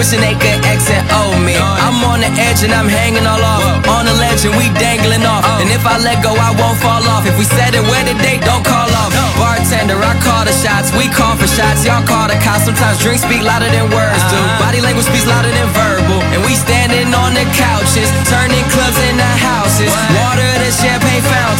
Wishing they could exit old me. I'm on the edge and I'm hanging all off. On the ledge and we dangling off. And if I let go, I won't fall off. If we said it where the date, don't call off. Bartender, I call the shots. We call for shots. Y'all call the cops. Sometimes drinks speak louder than words do. Uh-huh. Body language speaks louder than verbal. And we standing on the couches, turning clubs into houses. Water to champagne fountains,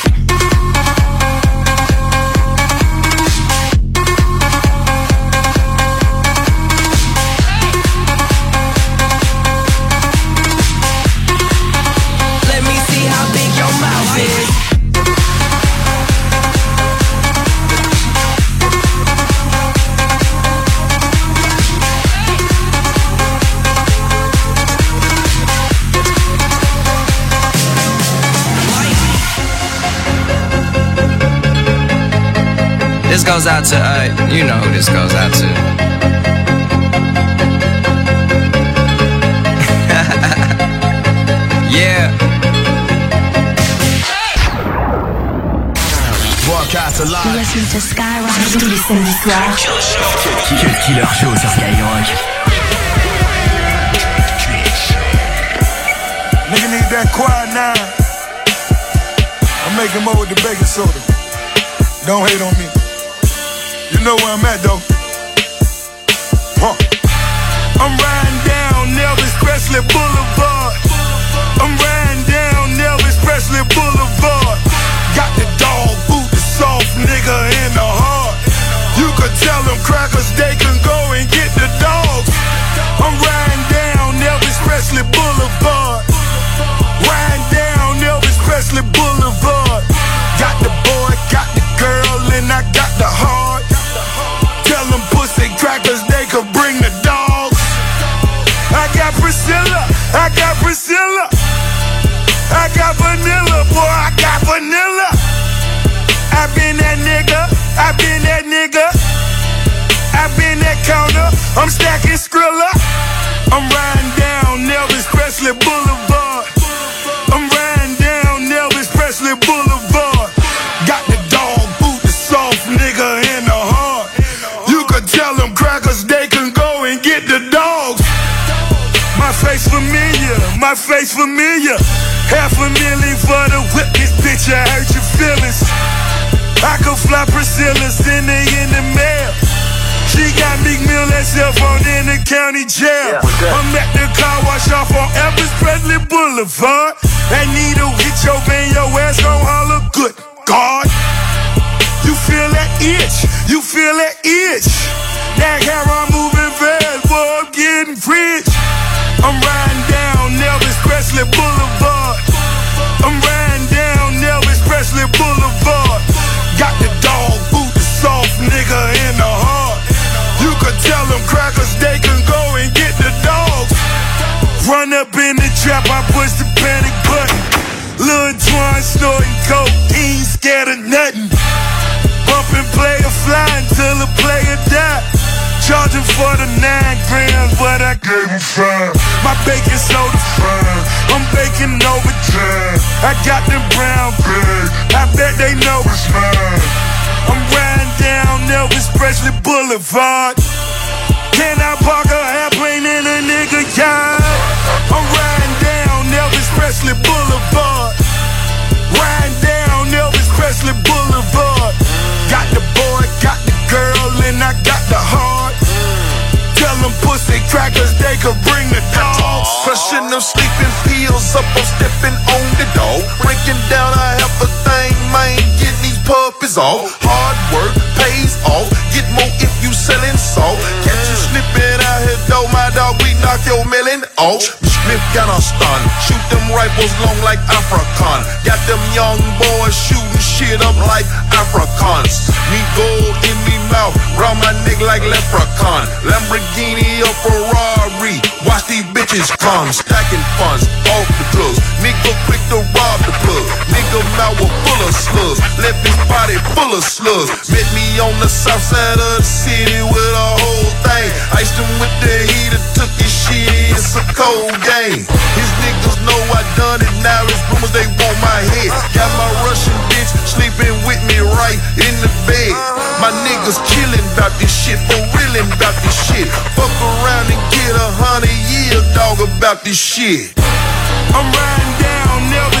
This goes out to, uh, you know who this goes out to. yeah. Broadcast alive. Listen to Skyrock tous les samedis soirs. Quel killer show sur Skyrock. Nigga need that quiet nine. I'm making more with the baking soda. Don't hate on me. You know where I'm at though. Huh. I'm riding down Elvis Presley Boulevard. I'm riding down Elvis Presley Boulevard. Got the dog boot, the soft nigga in the heart. You could tell them crackers they can go and get the dogs. I'm riding down Elvis Presley Boulevard. Riding down Elvis Presley Boulevard. Bring the dogs. I got Priscilla, I got Priscilla. I got vanilla, boy, I got vanilla. I been that nigga, I been that nigga. I been that counter, I'm stacking my face familiar. Half a million for the whip, this bitch, I hurt your feelings. I could fly Priscilla, send her in the mail. She got Meek Mill herself on in the county jail. I'm at the car wash off on Elvis Presley Boulevard. That needle hit your vein, your ass gon' holler good. God, you feel that itch, you feel that itch. That hair Presley Boulevard. I'm riding down Elvis Presley Boulevard. Got the dog boot, the soft nigga in the heart. You could tell them crackers they can go and get the dogs. Run up in the trap, I push the panic button. Lil Twan snorting cocaine, scared of nothing. Bumping Playa Fly until the player die. Charging for the nine grams, but I gave him five. My baking soda fine, I'm baking overtime. I got them brown bags, I bet they know it's mine. I'm riding down Elvis Presley Boulevard. Can I park a airplane in a nigga yard? I'm riding down Elvis Presley Boulevard. Riding down Elvis Presley Boulevard. Got the boy, got the girl, and I got the heart. Tell them pussy crackers they could bring Crushing them sleeping pills up, I'm stepping on the dog. Breaking down I half a thing, man, getting these puppies off. Hard work pays off, get more if you selling salt. Catch you slipping out here, though, my dog, we knock your melon off. Smith got a stun, shoot them rifles long like African. Got them young boys shooting shit up like Africans. Me gold in me mouth, round my neck like leprechaun. Lamborghini or Ferrari, watch these bitches come. Stacking funds off the drugs. Nigga quick to rob the plug. Nigga mouth was full of slugs. Left his body full of slugs. Met me on the south side of the city with a whole thing. Iced him with the heater, took his shit. It's a cold game. His niggas know I done it. Now it's rumors they want my head. Got my Russian bitch sleeping with me right in the bed. My niggas killing about this shit, for reeling about this shit. Fuck around and get a hundred years, dog, about this shit. I'm riding down Elvis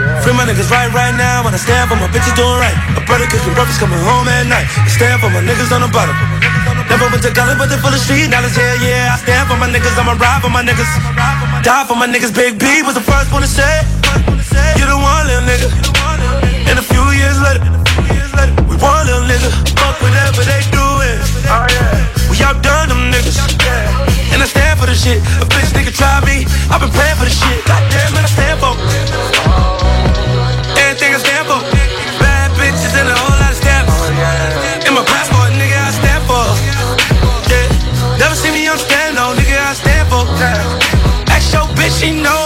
Free my niggas right right now when I stand for my bitches doing right. A brother cooking breakfast coming home at night. I stand for my niggas on the bottom. Never went to college, but they full of street knowledge. Yeah, yeah. I stand for my niggas. I'ma ride for my niggas. Die for my niggas. Big B was the first one to say. You the one, little nigga. And a few years later, we one little nigga. Fuck whatever they doing. We outdone them niggas. And I stand for the shit. A bitch nigga try me. I've been praying for the shit. Goddamn, she know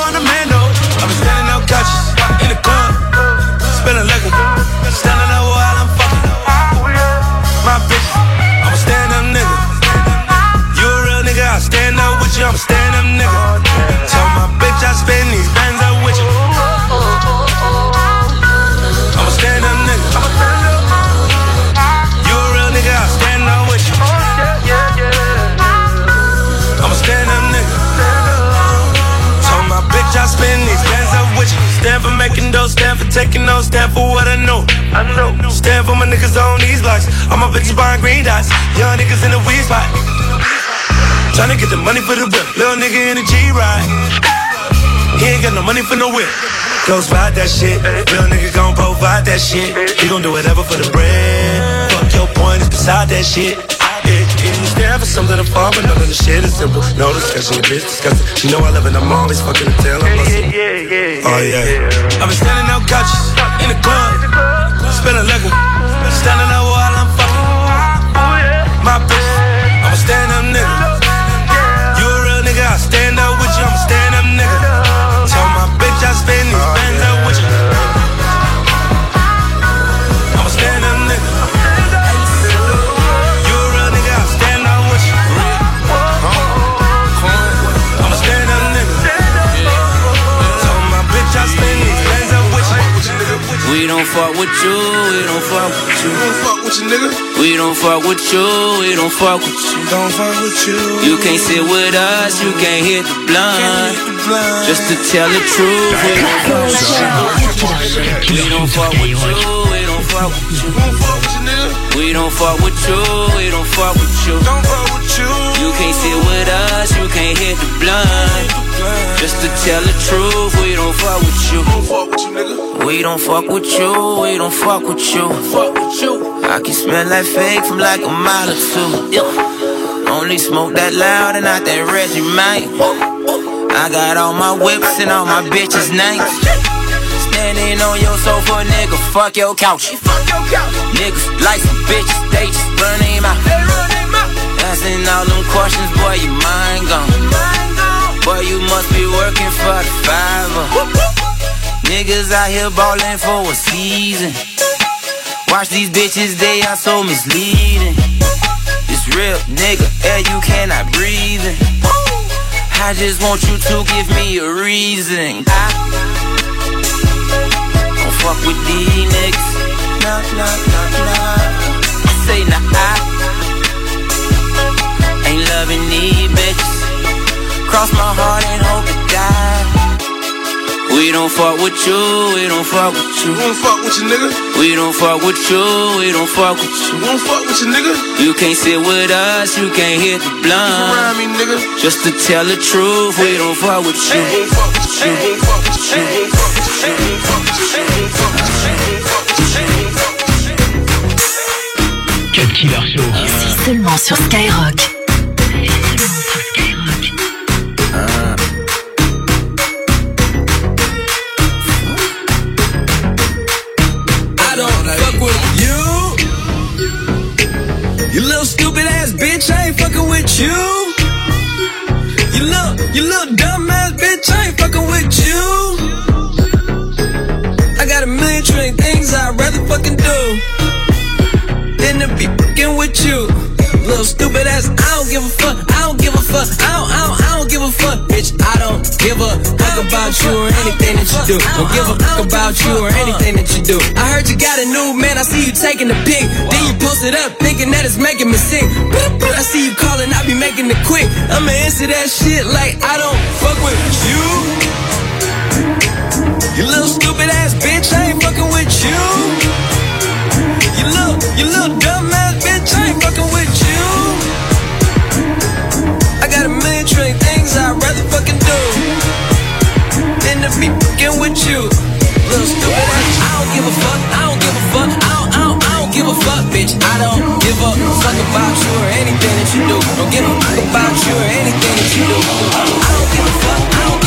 I know. Stand for my niggas on these blocks. All my bitches buying green dots. Young niggas in the weed spot. Tryna get the money for the whip. Little nigga in the G-Ride. He ain't got no money for no whip. Ghost ride that shit. Real nigga gon' provide that shit. He gon' do whatever for the bread. Fuck your point, it's beside that shit. Yeah, yeah, you stand for something to fall, but none of the shit is simple. No discussion, your bitch disgusting. She know I love it, I'm always fucking until I'm busting. Oh yeah. I've been standing out couches in the club, spilling liquor, standing up fuck with you, we don't fuck with you. We Don't fuck with you, nigga. We don't fuck with you, we don't fuck with you. Don't fuck with you. You can't sit with us, you can't hit the blunt. Just to tell the truth, we don't fuck with you. We don't fuck with you, we don't fuck with you. We don't fuck with you, we don't fuck with you. Don't fuck with you. You can't sit with us, you can't hit the blunt. Just to tell the truth, we don't fuck with you. We don't fuck with you, we don't fuck with you. Fuck with you. I can smell like fake from like a mile or two. Yeah. Only smoke that loud and not that Reggie Mike. I got all my whips and all my bitches' names. Standing on your sofa, nigga, fuck your couch. Niggas like some bitches, they just run them out. Asking all them questions, boy, your mind gone. Boy, you must be working for the fiver. Niggas out here ballin' for a season. Watch these bitches, they are so misleading. It's real, nigga, air you cannot breathe in. I just want you to give me a reason. I fuck with these niggas. Nah, nah, nah, nah. I say nah, I ain't loving these bitches. Cross my heart and hope to die. We don't fuck with you, we don't fuck with you. We don't fuck with you, nigga. We don't fuck with you, we don't fuck with you. We don't fuck with you, nigga. You can't sit with us, you can't hit the blunt. around me, nigga. Just to tell the truth, we don't fuck with you. We don't fuck with you. We don't fuck with you. We don't fuck with you. We don't fuck with you. We don't fuck with you. We don't fuck with you. We don't fuck with you. Cut Killer Show. Ici seulement sur Skyrock. You. You little, you little dumb ass bitch, I ain't fucking with you. I got a million trillion things I'd rather fucking do than to be fucking with you. Little stupid ass, I don't give a fuck, I don't give a fuck, I don't, I don't, don't give a fuck, bitch. I don't give a fuck about you or anything that you do. Don't give a fuck about you or anything that you do. I heard you got a new man, I see you taking the pic. Then you post it up, thinking that it's making me sick. I see you calling, I be making it quick. I'ma answer that shit like I don't fuck with you. You little stupid ass bitch, I ain't fucking with you. You little, you little dumb ass bitch, I ain't fucking with you. to be fucking with you. Little stupid. I don't give a fuck. I don't give a fuck. I don't, I don't, I don't give a fuck, bitch. I don't give a fuck about you or anything that you do. Don't give a fuck about you or anything that you do. I don't, I don't give a fuck.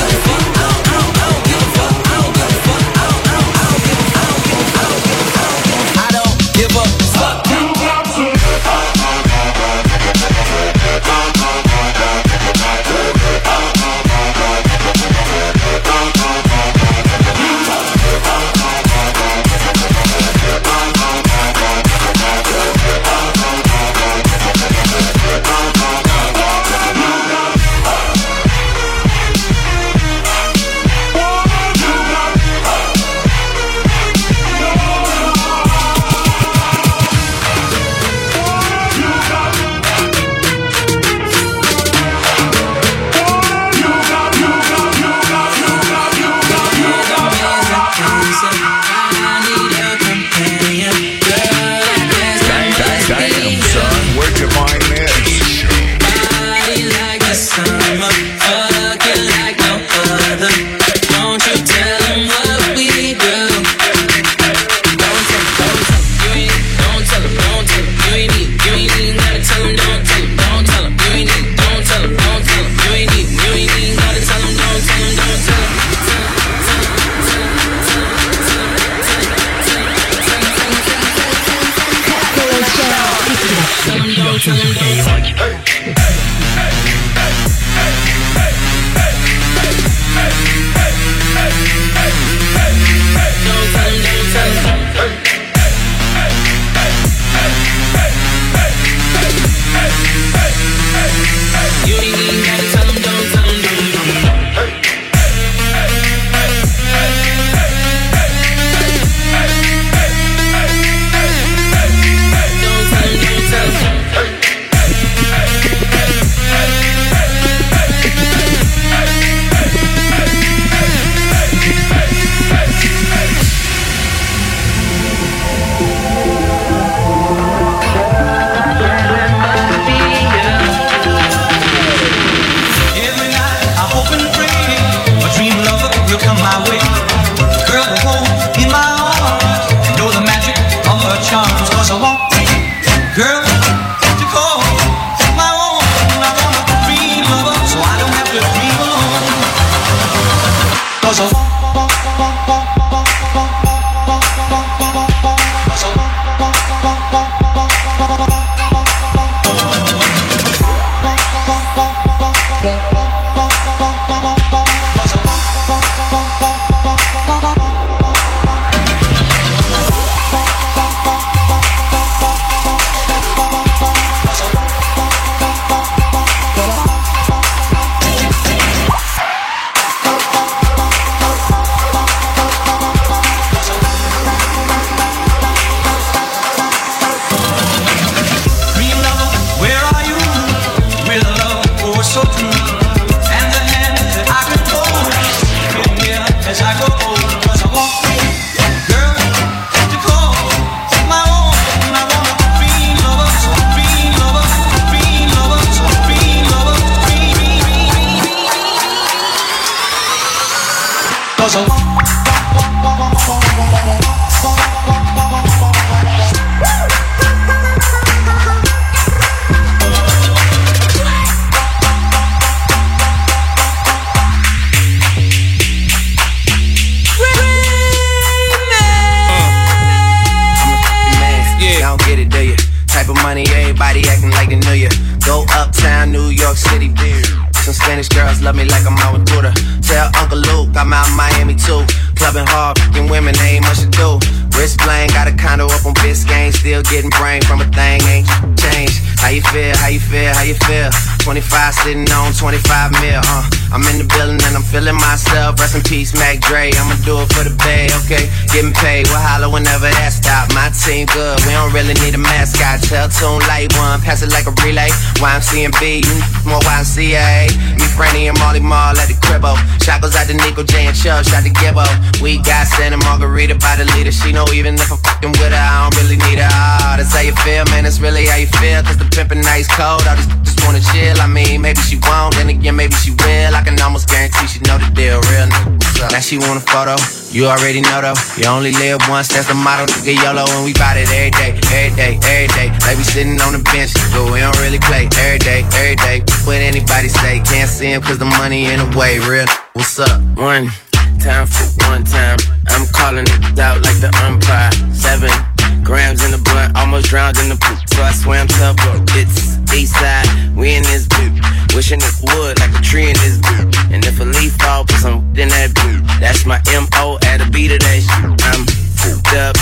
YMC and B, more YCA. Me, Franny, and Molly Mar at the cribble. Shot goes out to Nico, J, and Chubb, shot to Gibbo. We got Santa Margarita by the leader. She know even if I'm fucking with her, I don't really need her. Oh, that's how you feel, man, that's really how you feel. Cause the pimpin' nice cold, I just just wanna chill. I mean, maybe she won't, then again, maybe she will. I can almost guarantee she know the deal, real nigga. Now she want a photo. You already know though, you only live once, that's the motto. Nigga YOLO, and we bout it every day, every day, every day. Like we sitting on the bench, but we don't really play every day, every day. What anybody say, can't see him cause the money in the way. Real, what's up? One time for one time. I'm calling it out like the umpire. Seven grams in the blunt, almost drowned in the poop. So I swam tugboat. It's east side, we in this boot. Wishing it would like a tree in this boot. And if a leaf fall, put some in that boot. That's my MO at a beat of that shit. I'm fucked up,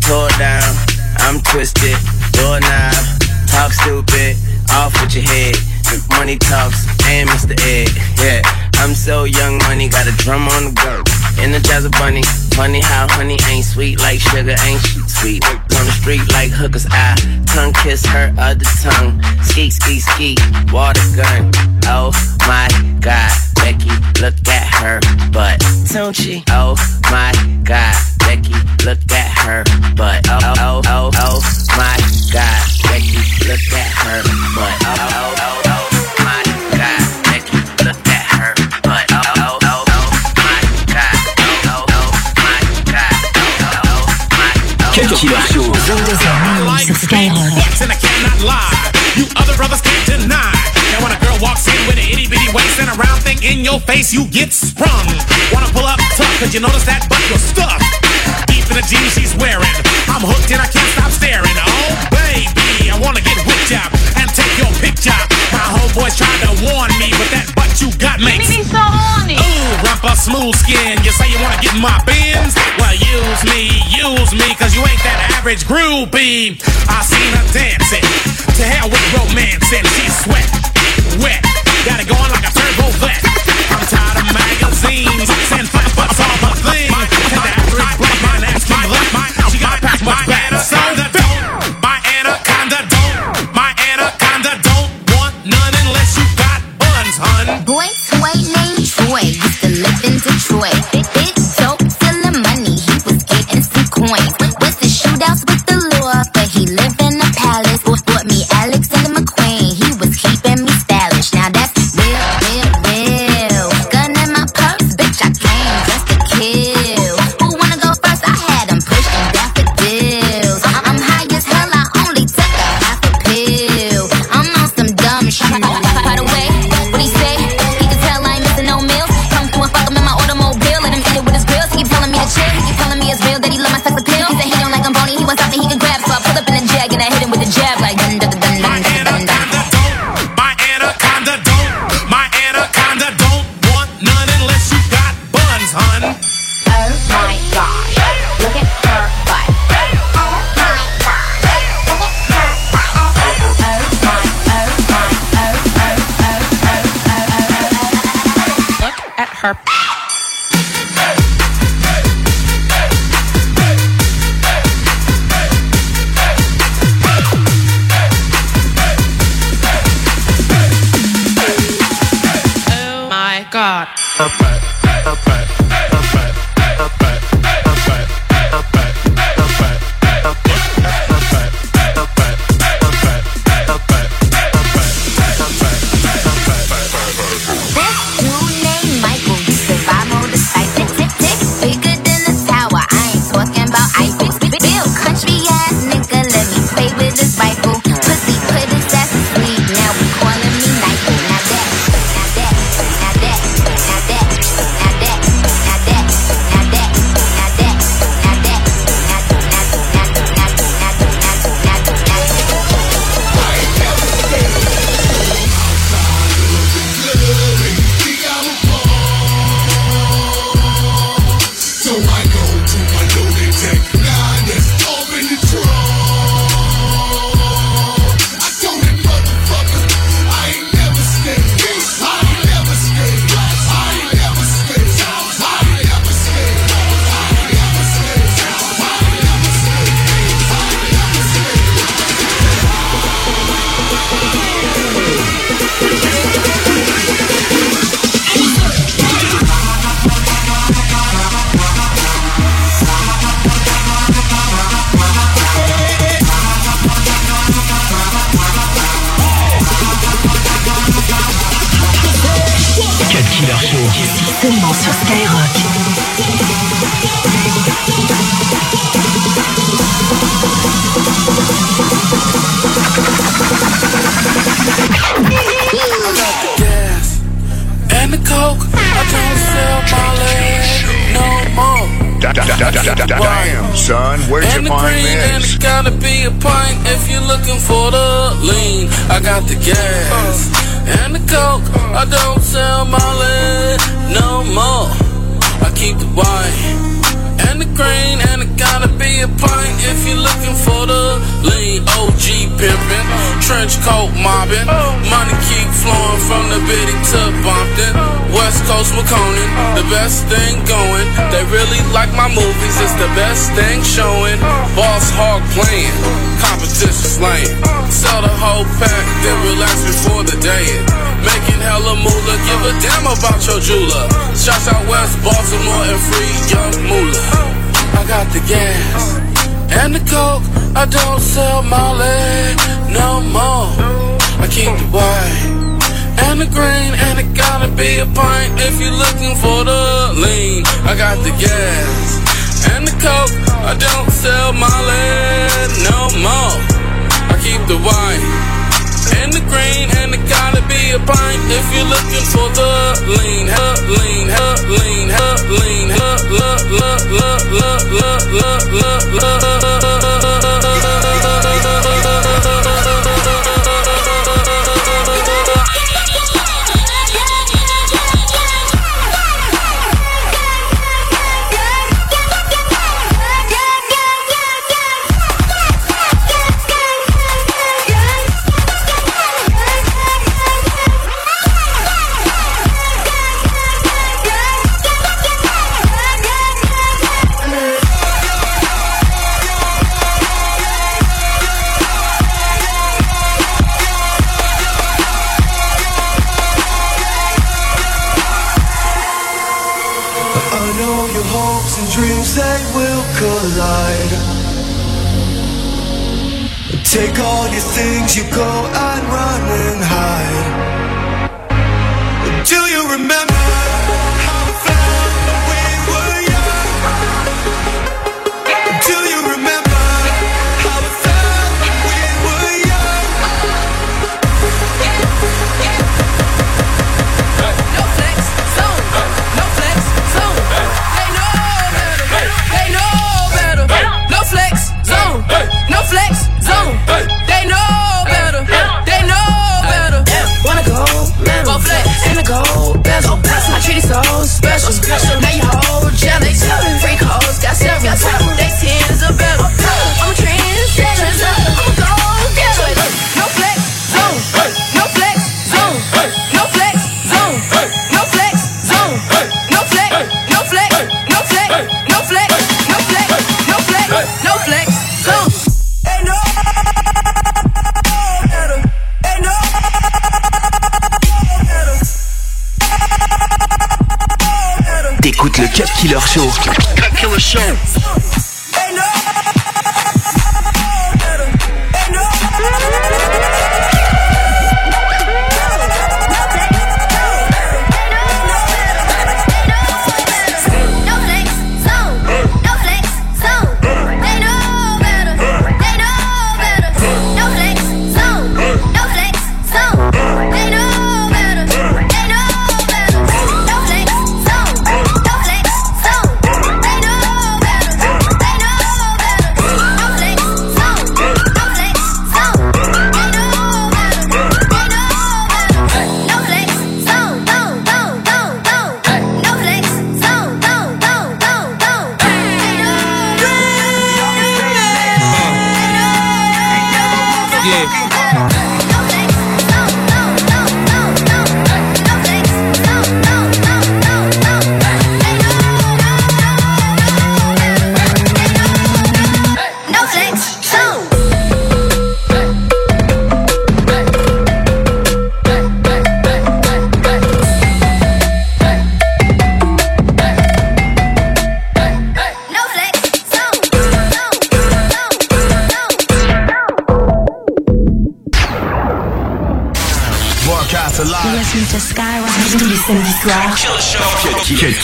tore down. I'm twisted, doorknob, talk stupid, off with your head. Money talks, and Mr. Ed, yeah. I'm so young, money got a drum on the go. Energize a bunny, funny how honey ain't sweet like sugar, ain't she sweet? On the street like hookers, I tongue kiss her other tongue. Ski, ski, ski, water gun. Oh my god, Becky, look at her butt. Don't she? Oh my god, Becky, look at her butt. Oh, your face, you get sprung. Wanna pull up tough, cause you notice that butt you're stuffed. Deep in the jeans she's wearing. I'm hooked and I can't stop staring. Oh baby, I wanna get whipped up and take your picture. My homeboys tried to warn me, but that butt you got makes me so horny. Ooh, rumpa smooth skin. You say you wanna get in my Benz? Well, use me, use me, cause you ain't that average groupie. I seen her dancing. To hell with romance and she's sweat, wet. Got it going like a turbo vet. Of magazines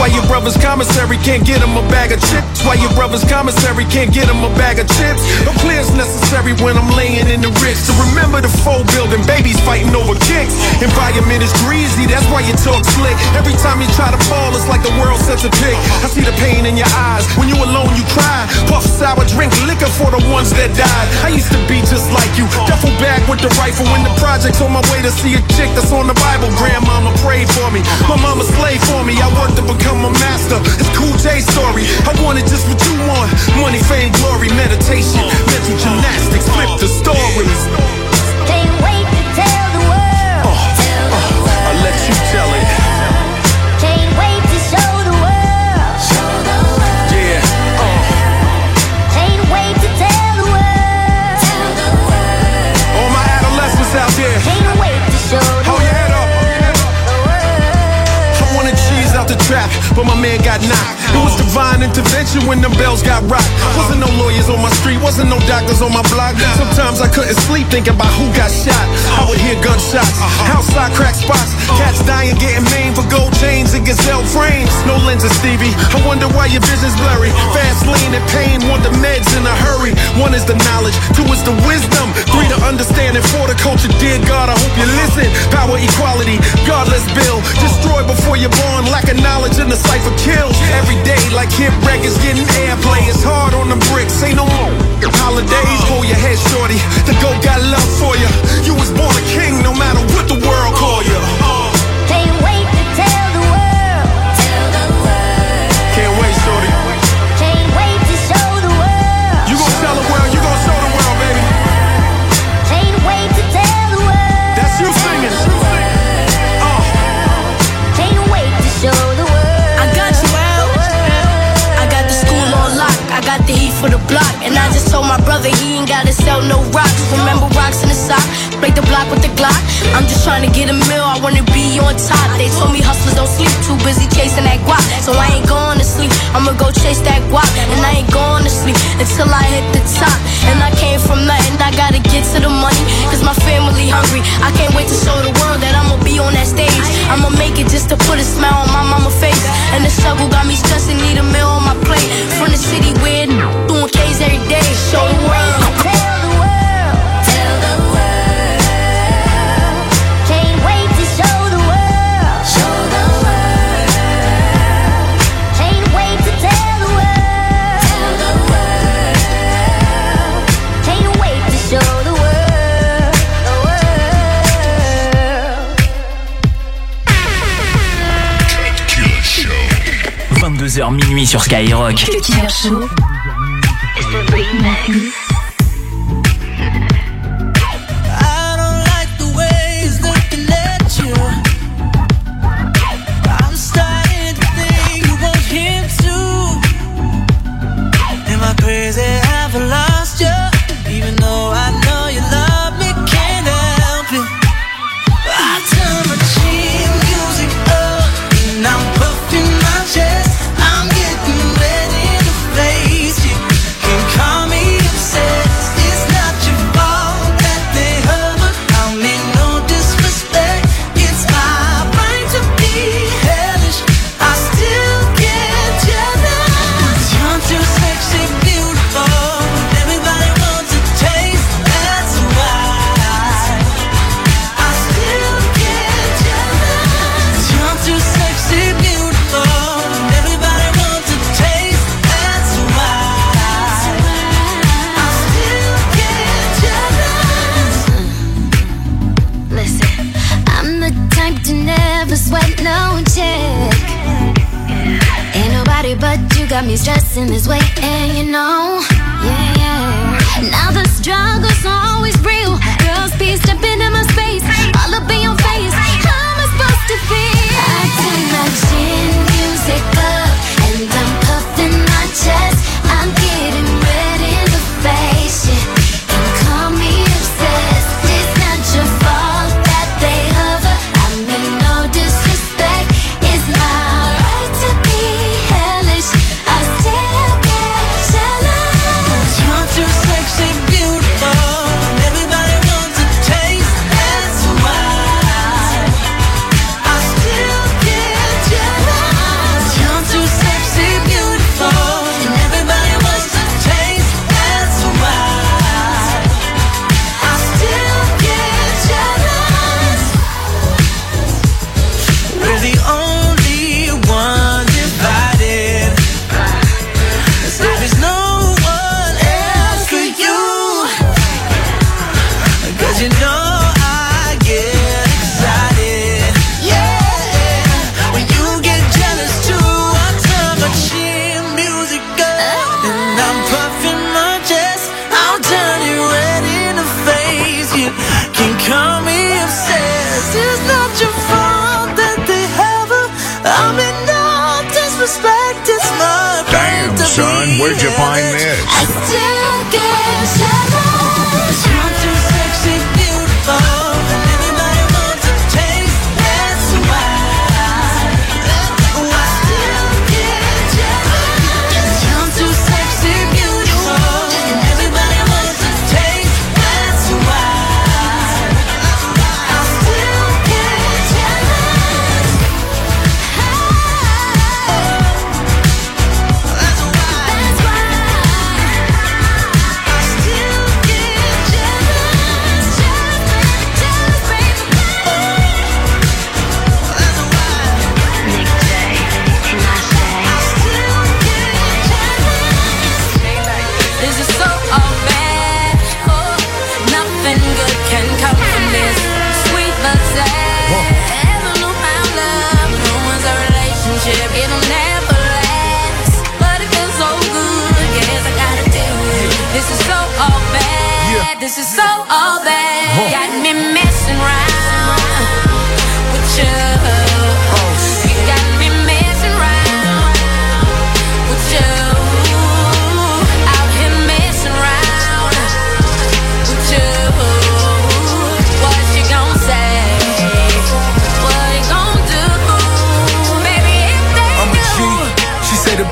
Why your brother's commissary can't get him a bag of chips. Why your brother's commissary can't get him a bag of chips. No clear's necessary when I'm laying in the rich. So remember the foe building, babies fighting over kicks. Environment is greasy, that's why you talk slick. Every time you try to fall, it's like the world sets a pick. I see the pain in your eyes. When you alone, you cry. Puff sour, drink liquor for the ones that died. I used to be just like you. Duffel bag with the rifle in the projects on my way to see a chick that's on the Bible. Grandmama prayed for me. My mama slaved for me. I worked to become a master. It's cool J story. I wanted just what you want. Money, fame, glory, meditation, mental gymnastics. Flip the stories. The trap, but my man got knocked. It was divine intervention when them bells got rocked. Wasn't no lawyers on my street, wasn't no doctors on my block. Sometimes I couldn't sleep thinking about who got shot. I would hear gunshots, outside crack spots, cats dying, getting maimed for gold chains and Cazal frames. No lenses, Stevie. I wonder why your vision's blurry. Fast lean and pain, want the meds in a hurry. One is the knowledge, two is the wisdom, three the understanding, four the culture. Dear God, I hope you listen. Power, equality, godless let's. Destroy before you're born, lack of knowledge in the cipher kills. Every day, like hit records getting airplay. It's hard on the bricks, ain't no more. Holidays, uh-huh. hold your head, shorty. The GOAT got love for you. You was born a king, no matter what the world sur Skyrock.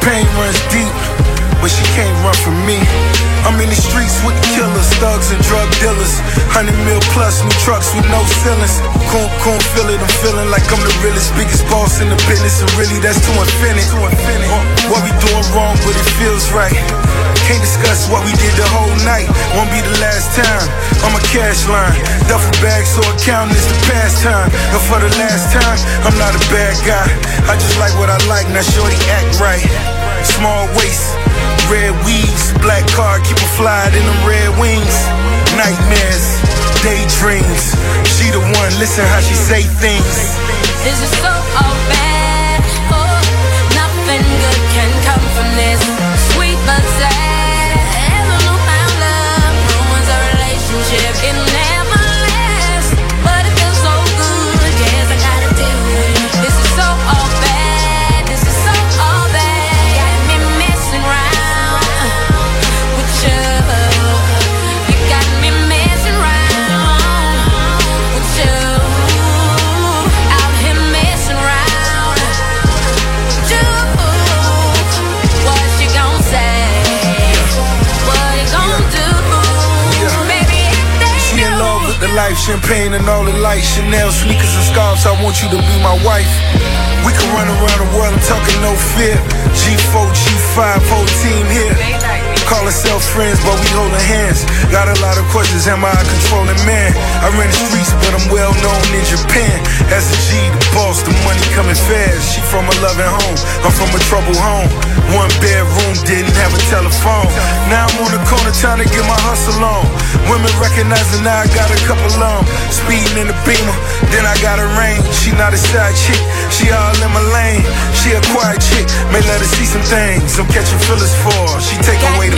Pain runs deep, but she can't run from me. I'm in the streets with killers, thugs, and drug dealers. Hundred mil plus, new trucks with no ceilings. Coon, coon, feel it, I'm feeling like I'm the realest, biggest boss in the business, and really that's too infinite. Uh, what we doing wrong, but it feels right. Can't discuss what we did the whole night. Won't be the last time. I'm a cash line, duffel bag, so accounting is the pastime. And for the last time, I'm not a bad guy. I just like what I like, now shorty act right. Small waist, red weeds, black car, keep her fly in them red wings. Nightmares, daydreams. She the one, listen how she say things. This is so all bad. Life, champagne and all the lights, Chanel sneakers and scarves. I want you to be my wife. We can run around the world, I'm talking no fear. G4, G5, whole team here. Call ourselves friends, but we holding hands. Got a lot of questions, am I a controlling man? I ran the streets, but I'm well known in Japan. As a G, the boss, the money coming fast. She from a loving home, I'm from a troubled home. One bedroom, didn't have a telephone. Now I'm on the corner trying to get my hustle on. Women recognizing now I got a couple on. Speeding in the beamer, then I got a range. She not a side chick, she all in my lane. She a quiet chick, may let her see some things. I'm catching feelings for her. She take away the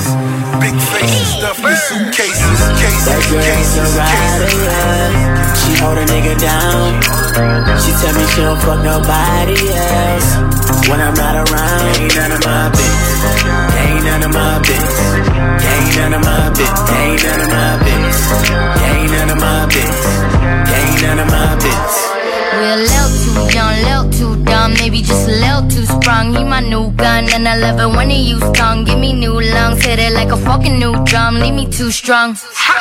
Cases, cases, cases. She hold a nigga down. She tell me she don't fuck nobody else. When I'm not around, ain't none of my business. Ain't none of my business. Ain't none of my business. Ain't none of my business. Ain't none of my business. Ain't none of my business. Too sprung. He my new gun, and I love it when he use tongue. Give me new lungs, hit it like a fucking new drum. Leave me too strong.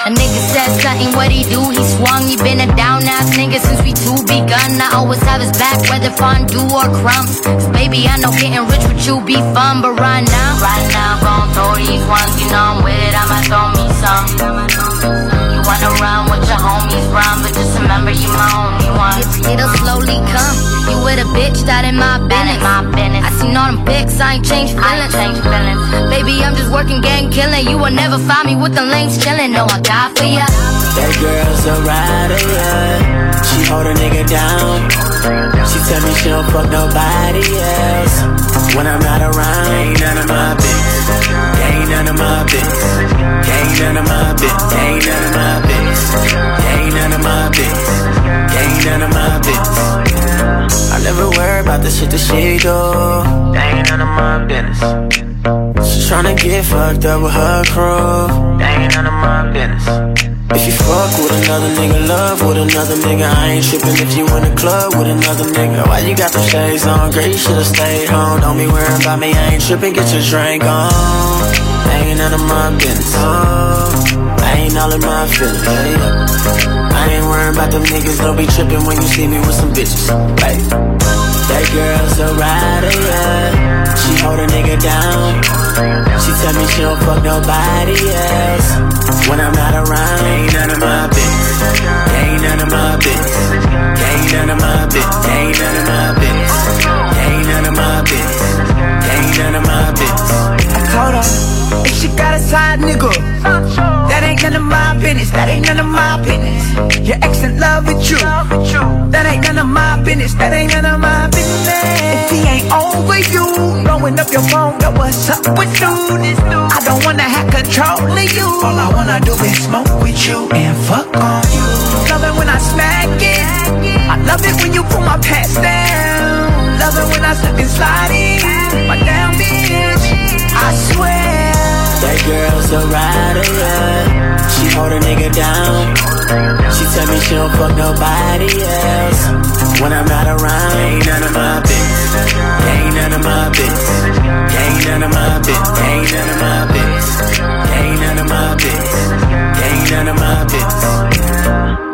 A nigga said something, what he do? He swung. He been a down ass nigga since we two begun. I always have his back, whether fondue or crumbs. 'Cause baby, I know getting rich with you be fun, but right now, right now, gon' throw these ones. You know I'm with it, I'ma throw me some. You wanna with your homies, run, but just remember you my only one. It, it'll slowly come. You with a bitch that in my business. my business. I seen all them pics, I ain't changed feelings. I ain't changed feelings. Baby, I'm just working, gang killing. You will never find me with the lanes chilling. No, I die for ya. That girl's a rider, yeah. She hold a nigga down. She tell me she don't fuck nobody else. When I'm not around, ain't none of my business. Ain't none of my business. None of my business. Ain't none of my business. Ain't none of my business. Ain't none of my business. I never worry about the shit that she do. Ain't none of my business. She tryna get fucked up with her crew. Ain't none of my business. If you fuck with another nigga, love with another nigga, I ain't tripping if you in the club with another nigga. Why you got them shades on? Girl, you should've stayed home. Don't be worrying about me, I ain't tripping, get your drink on. Ain't none of my business. Oh, I ain't all in my feelings. Hey. I ain't worrying about them niggas, don't be tripping when you see me with some bitches. Hey. That girl's a rider. She hold a nigga down. She tell me she don't fuck nobody else. When I'm not around, ain't none of my business. Ain't none of my business. Ain't none of my business. Ain't none of my business. Ain't none of my business. Ain't none of my business. Told her if she got a side nigga, that ain't none of my business. That ain't none of my business. Your ex in love with you. That ain't none of my business. That ain't none of my business. If he ain't over you, blowing up your phone, know what's up with you. I don't wanna have control of you. All I wanna do is smoke with you and fuck on you. Love it when I smack it. I love it when you pull my pants down. Love it when I slip and slide in. My bitch, I swear. That girl's a rider. She hold a nigga down. She tell me she don't fuck nobody else. When I'm not around, ain't none of my business. Ain't none of my business. Ain't none of my business. Ain't none of my business. Ain't none of my business. Ain't none of my business.